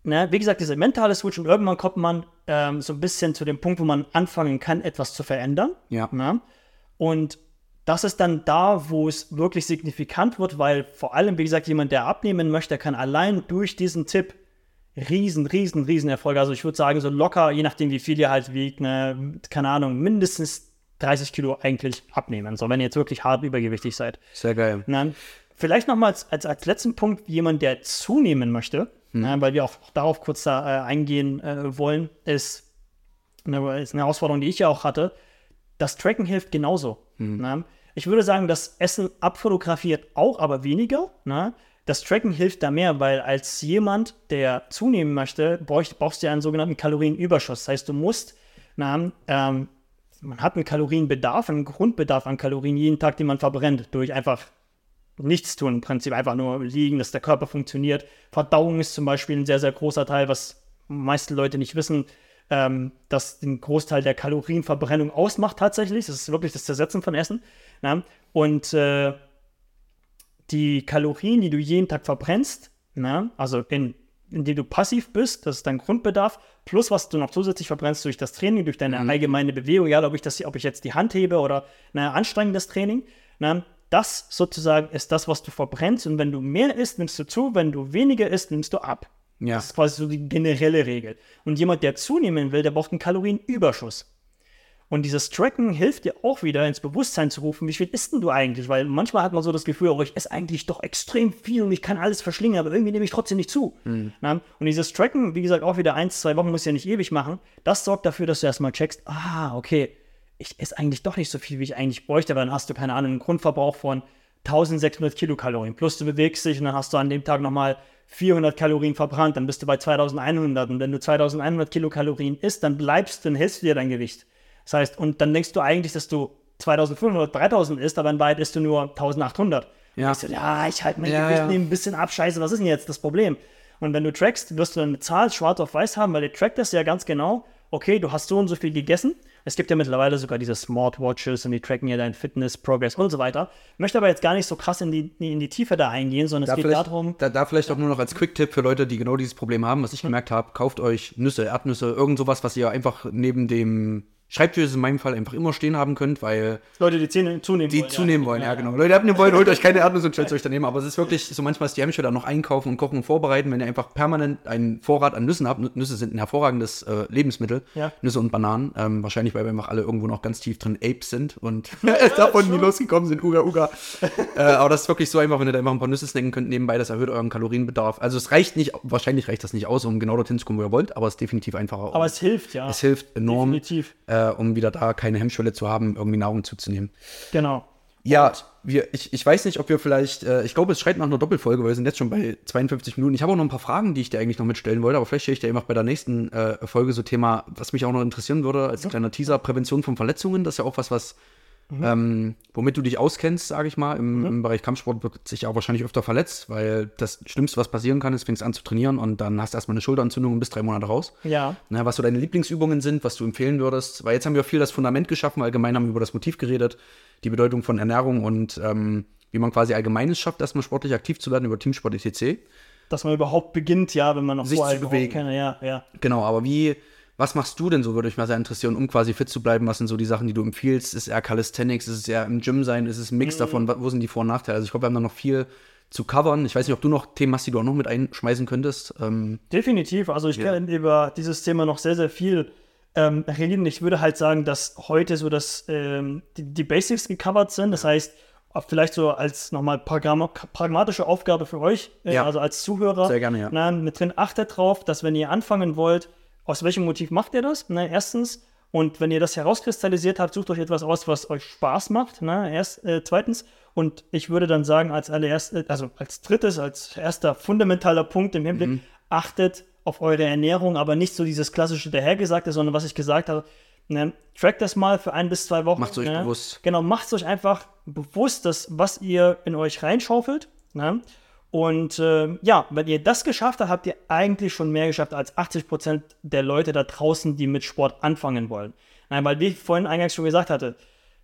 na, wie gesagt, dieser mentale Switch und irgendwann kommt man ähm, so ein bisschen zu dem Punkt, wo man anfangen kann, etwas zu verändern. Ja. Na? Und das ist dann da, wo es wirklich signifikant wird, weil vor allem, wie gesagt, jemand, der abnehmen möchte, kann allein durch diesen Tipp riesen, riesen, riesen Erfolg. Also ich würde sagen, so locker, je nachdem, wie viel ihr halt wiegt, ne, keine Ahnung, mindestens 30 Kilo eigentlich abnehmen. So, wenn ihr jetzt wirklich hart übergewichtig seid. Sehr geil. Na, vielleicht nochmal als, als, als letzten Punkt, jemand, der zunehmen möchte, Mhm. na, weil wir auch darauf kurz da äh, eingehen äh, wollen, ist eine, ist eine Herausforderung, die ich ja auch hatte. Das Tracken hilft genauso. Mhm. Na. Ich würde sagen, das Essen abfotografiert auch, aber weniger. Na. Das Tracken hilft da mehr, weil als jemand, der zunehmen möchte, brauchst, brauchst du ja einen sogenannten Kalorienüberschuss. Das heißt, du musst, na, ähm, man hat einen Kalorienbedarf, einen Grundbedarf an Kalorien jeden Tag, den man verbrennt, durch einfach nichts tun, im Prinzip einfach nur liegen, dass der Körper funktioniert. Verdauung ist zum Beispiel ein sehr, sehr großer Teil, was meiste Leute nicht wissen, ähm, dass den Großteil der Kalorienverbrennung ausmacht tatsächlich. Das ist wirklich das Zersetzen von Essen. Na? Und äh, die Kalorien, die du jeden Tag verbrennst, na? also in, indem du passiv bist, das ist dein Grundbedarf, plus was du noch zusätzlich verbrennst durch das Training, durch deine allgemeine Bewegung, egal ob ich, das, ob ich jetzt die Hand hebe oder ein anstrengendes Training, na? das sozusagen ist das, was du verbrennst. Und wenn du mehr isst, nimmst du zu, wenn du weniger isst, nimmst du ab. Ja. Das ist quasi so die generelle Regel. Und jemand, der zunehmen will, der braucht einen Kalorienüberschuss. Und dieses Tracken hilft dir auch wieder ins Bewusstsein zu rufen, wie viel isst denn du eigentlich? Weil manchmal hat man so das Gefühl, oh, ich esse eigentlich doch extrem viel und ich kann alles verschlingen, aber irgendwie nehme ich trotzdem nicht zu. Na? Und dieses Tracken, wie gesagt, auch wieder eins, zwei Wochen muss ja nicht ewig machen, das sorgt dafür, dass du erstmal checkst, ah, okay, ich esse eigentlich doch nicht so viel, wie ich eigentlich bräuchte, weil dann hast du, keine Ahnung, einen Grundverbrauch von 1600 Kilokalorien. Plus du bewegst dich und dann hast du an dem Tag nochmal 400 Kalorien verbrannt, dann bist du bei 2100. Und wenn du 2100 Kilokalorien isst, dann bleibst du, dann hältst du dir dein Gewicht. Das heißt, und dann denkst du eigentlich, dass du 2500, 3000 isst, aber in Wahrheit isst du nur 1800. Ja. Du, ja, ich halte mein Ja, Gewicht, ja. ein bisschen ab, scheiße, was ist denn jetzt das Problem? Und wenn du trackst, wirst du dann eine Zahl schwarz auf weiß haben, weil der trackt das ja ganz genau. Okay, du hast so und so viel gegessen. Es gibt ja mittlerweile sogar diese Smartwatches und die tracken ja deinen Fitness, Progress und so weiter. Ich möchte aber jetzt gar nicht so krass in die, in die Tiefe da eingehen, sondern Da es geht darum, da, da vielleicht auch nur noch als Quick-Tipp für Leute, die genau dieses Problem haben, was ich gemerkt habe, kauft euch Nüsse, Erdnüsse, irgend sowas, was ihr einfach neben dem Schreibtisch in meinem Fall einfach immer stehen haben könnt, weil Leute, die Zähne zunehmen die wollen. zunehmen wollen, ja, genau. Leute, abnehmen wollen, holt euch keine Erdnüsse und stellt euch daneben. Aber es ist wirklich so, manchmal ist die Hemmschwelle noch einkaufen und kochen und vorbereiten, wenn ihr einfach permanent einen Vorrat an Nüssen habt. Nüsse sind ein hervorragendes äh, Lebensmittel. Ja. Nüsse und Bananen. Ähm, wahrscheinlich, weil wir einfach alle irgendwo noch ganz tief drin Apes sind und davon nie losgekommen sind. Uga, uga. äh, aber das ist wirklich so einfach, wenn ihr da einfach ein paar Nüsse snacken könnt nebenbei, das erhöht euren Kalorienbedarf. Also es reicht nicht, wahrscheinlich reicht das nicht aus, um genau dorthin zu kommen, wo ihr wollt, aber es ist definitiv einfacher. Aber es hilft, ja. es hilft enorm, Definitiv. äh, um wieder da keine Hemmschwelle zu haben, irgendwie Nahrung zuzunehmen. Genau. Ja, wir, ich, ich weiß nicht, ob wir vielleicht, äh, ich glaube, es schreit nach einer Doppelfolge, weil wir sind jetzt schon bei 52 Minuten. Ich habe auch noch ein paar Fragen, die ich dir eigentlich noch mitstellen wollte, aber vielleicht stelle ich dir einfach bei der nächsten äh, Folge so Thema, was mich auch noch interessieren würde, als kleiner Teaser, Prävention von Verletzungen. Das ist ja auch was, was, ähm, womit du dich auskennst, sage ich mal. Im, Im Bereich Kampfsport wird sich auch wahrscheinlich öfter verletzt, weil das Schlimmste, was passieren kann, ist, fängst an zu trainieren und dann hast du erstmal eine Schulterentzündung und bist drei Monate raus. Ja. Na, was so deine Lieblingsübungen sind, was du empfehlen würdest. Weil jetzt haben wir viel das Fundament geschaffen, allgemein haben wir über das Motiv geredet, die Bedeutung von Ernährung und ähm, wie man quasi allgemein es schafft, erstmal sportlich aktiv zu werden über Teamsport etc. Dass man überhaupt beginnt, ja, wenn man noch Sich vorher zu bewegen. keine, ja, ja. Genau, aber wie, was machst du denn so, würde mich mal sehr interessieren, um quasi fit zu bleiben? Was sind so die Sachen, die du empfiehlst? Ist es eher Calisthenics? Ist es eher im Gym sein? Ist es ein Mix davon? Wo sind die Vor- und Nachteile? Also ich glaube, wir haben da noch viel zu covern. Ich weiß nicht, ob du noch Themen hast, die du auch noch mit einschmeißen könntest. Ähm, Definitiv. Also ich Ja. kann über dieses Thema noch sehr, sehr viel ähm, reden. Ich würde halt sagen, dass heute so dass ähm, die, die Basics gecovert sind. Das heißt, vielleicht so als nochmal pragmatische Aufgabe für euch, äh, Ja. also als Zuhörer. Sehr gerne, ja. Na, mit drin achtet drauf, dass wenn ihr anfangen wollt, aus welchem Motiv macht ihr das? Na, erstens. Und wenn ihr das herauskristallisiert habt, sucht euch etwas aus, was euch Spaß macht. Na, erst, äh, zweitens. Und ich würde dann sagen, als allererstes, also als drittes, als erster fundamentaler Punkt im Hinblick, Mhm. achtet auf eure Ernährung, aber nicht so dieses klassische dahergesagte, sondern was ich gesagt habe, ne, trackt das mal für ein bis zwei Wochen. Macht's euch ne? bewusst. Genau, macht euch einfach bewusst, dass, was ihr in euch reinschaufelt. Ne? Und äh, ja, wenn ihr das geschafft habt, habt ihr eigentlich schon mehr geschafft als 80% der Leute da draußen, die mit Sport anfangen wollen. Nein, weil wie ich vorhin eingangs schon gesagt hatte,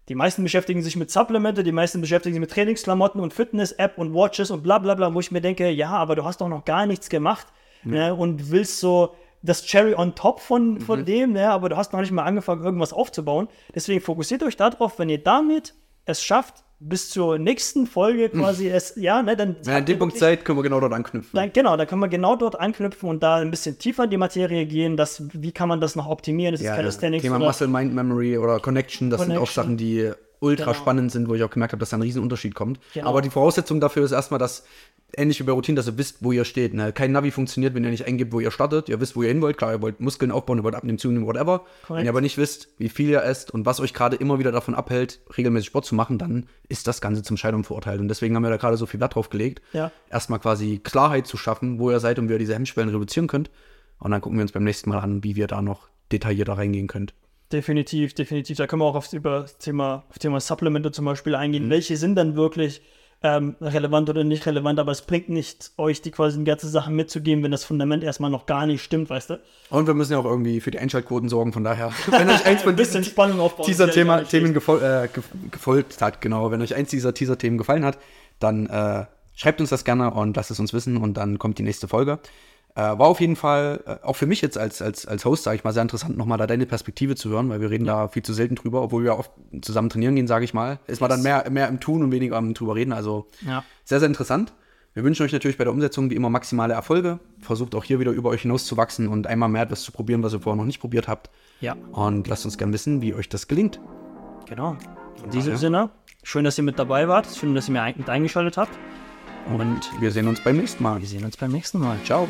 die meisten beschäftigen sich mit Supplemente, die meisten beschäftigen sich mit Trainingsklamotten und Fitness-App und Watches und bla bla bla, wo ich mir denke, ja, aber du hast doch noch gar nichts gemacht ne, und willst so das Cherry on top von, von dem, ne, aber du hast noch nicht mal angefangen, irgendwas aufzubauen. Deswegen fokussiert euch darauf, wenn ihr damit es schafft, bis zur nächsten Folge quasi es, ja, ne, dann. Ihr an dem Punkt seid, können wir genau dort anknüpfen. Dann, genau, da können wir genau dort anknüpfen und da ein bisschen tiefer in die Materie gehen. Das, wie kann man das noch optimieren? Das Ja, ist ja. Calisthenics. Thema Muscle Mind Memory oder Connection, das sind auch Connection. Sachen, die ultra Genau. spannend sind, wo ich auch gemerkt habe, dass da ein Riesenunterschied kommt. Genau. Aber die Voraussetzung dafür ist erstmal, dass ähnlich wie bei Routine, dass ihr wisst, wo ihr steht. Ne? Kein Navi funktioniert, wenn ihr nicht eingebt, wo ihr startet. Ihr wisst, wo ihr hin wollt. Klar, ihr wollt Muskeln aufbauen, ihr wollt abnehmen, zunehmen, whatever. Wenn ihr aber nicht wisst, wie viel ihr esst und was euch gerade immer wieder davon abhält, regelmäßig Sport zu machen, dann ist das Ganze zum Scheitern verurteilt. Und deswegen haben wir da gerade so viel Wert drauf gelegt, Ja. erstmal quasi Klarheit zu schaffen, wo ihr seid und wie ihr diese Hemmschwellen reduzieren könnt. Und dann gucken wir uns beim nächsten Mal an, wie wir da noch detaillierter reingehen könnt. Definitiv, definitiv. Da können wir auch auf, über das Thema, auf Thema Supplemente zum Beispiel eingehen. Mhm. Welche sind dann wirklich ähm, relevant oder nicht relevant? Aber es bringt nicht, euch die quasi ganze Sache mitzugeben, wenn das Fundament erstmal noch gar nicht stimmt, weißt du? Und wir müssen ja auch irgendwie für die Einschaltquoten sorgen, von daher, wenn euch eins von diesen Spannung aufbauen. dieser Thema, Themen gefol äh, ge gefolgt hat, genau, wenn euch eins dieser Teaser-Themen gefallen hat, dann äh, schreibt uns das gerne und lasst es uns wissen und dann kommt die nächste Folge. Äh, war auf jeden Fall, äh, auch für mich jetzt als, als, als Host, sage ich mal, sehr interessant, nochmal da deine Perspektive zu hören, weil wir reden da viel zu selten drüber, obwohl wir oft zusammen trainieren gehen, sage ich mal. Ist man dann mehr, mehr im Tun und weniger am drüber reden, also Ja. sehr, sehr interessant. Wir wünschen euch natürlich bei der Umsetzung wie immer maximale Erfolge. Versucht auch hier wieder über euch hinauszuwachsen und einmal mehr etwas zu probieren, was ihr vorher noch nicht probiert habt. Ja, Und lasst uns gern wissen, wie euch das gelingt. genau. In diesem Ja. Sinne, schön, dass ihr mit dabei wart. Schön, dass ihr mir mit eingeschaltet habt. Und Wir sehen uns beim nächsten Mal. wir sehen uns beim nächsten Mal. Ciao.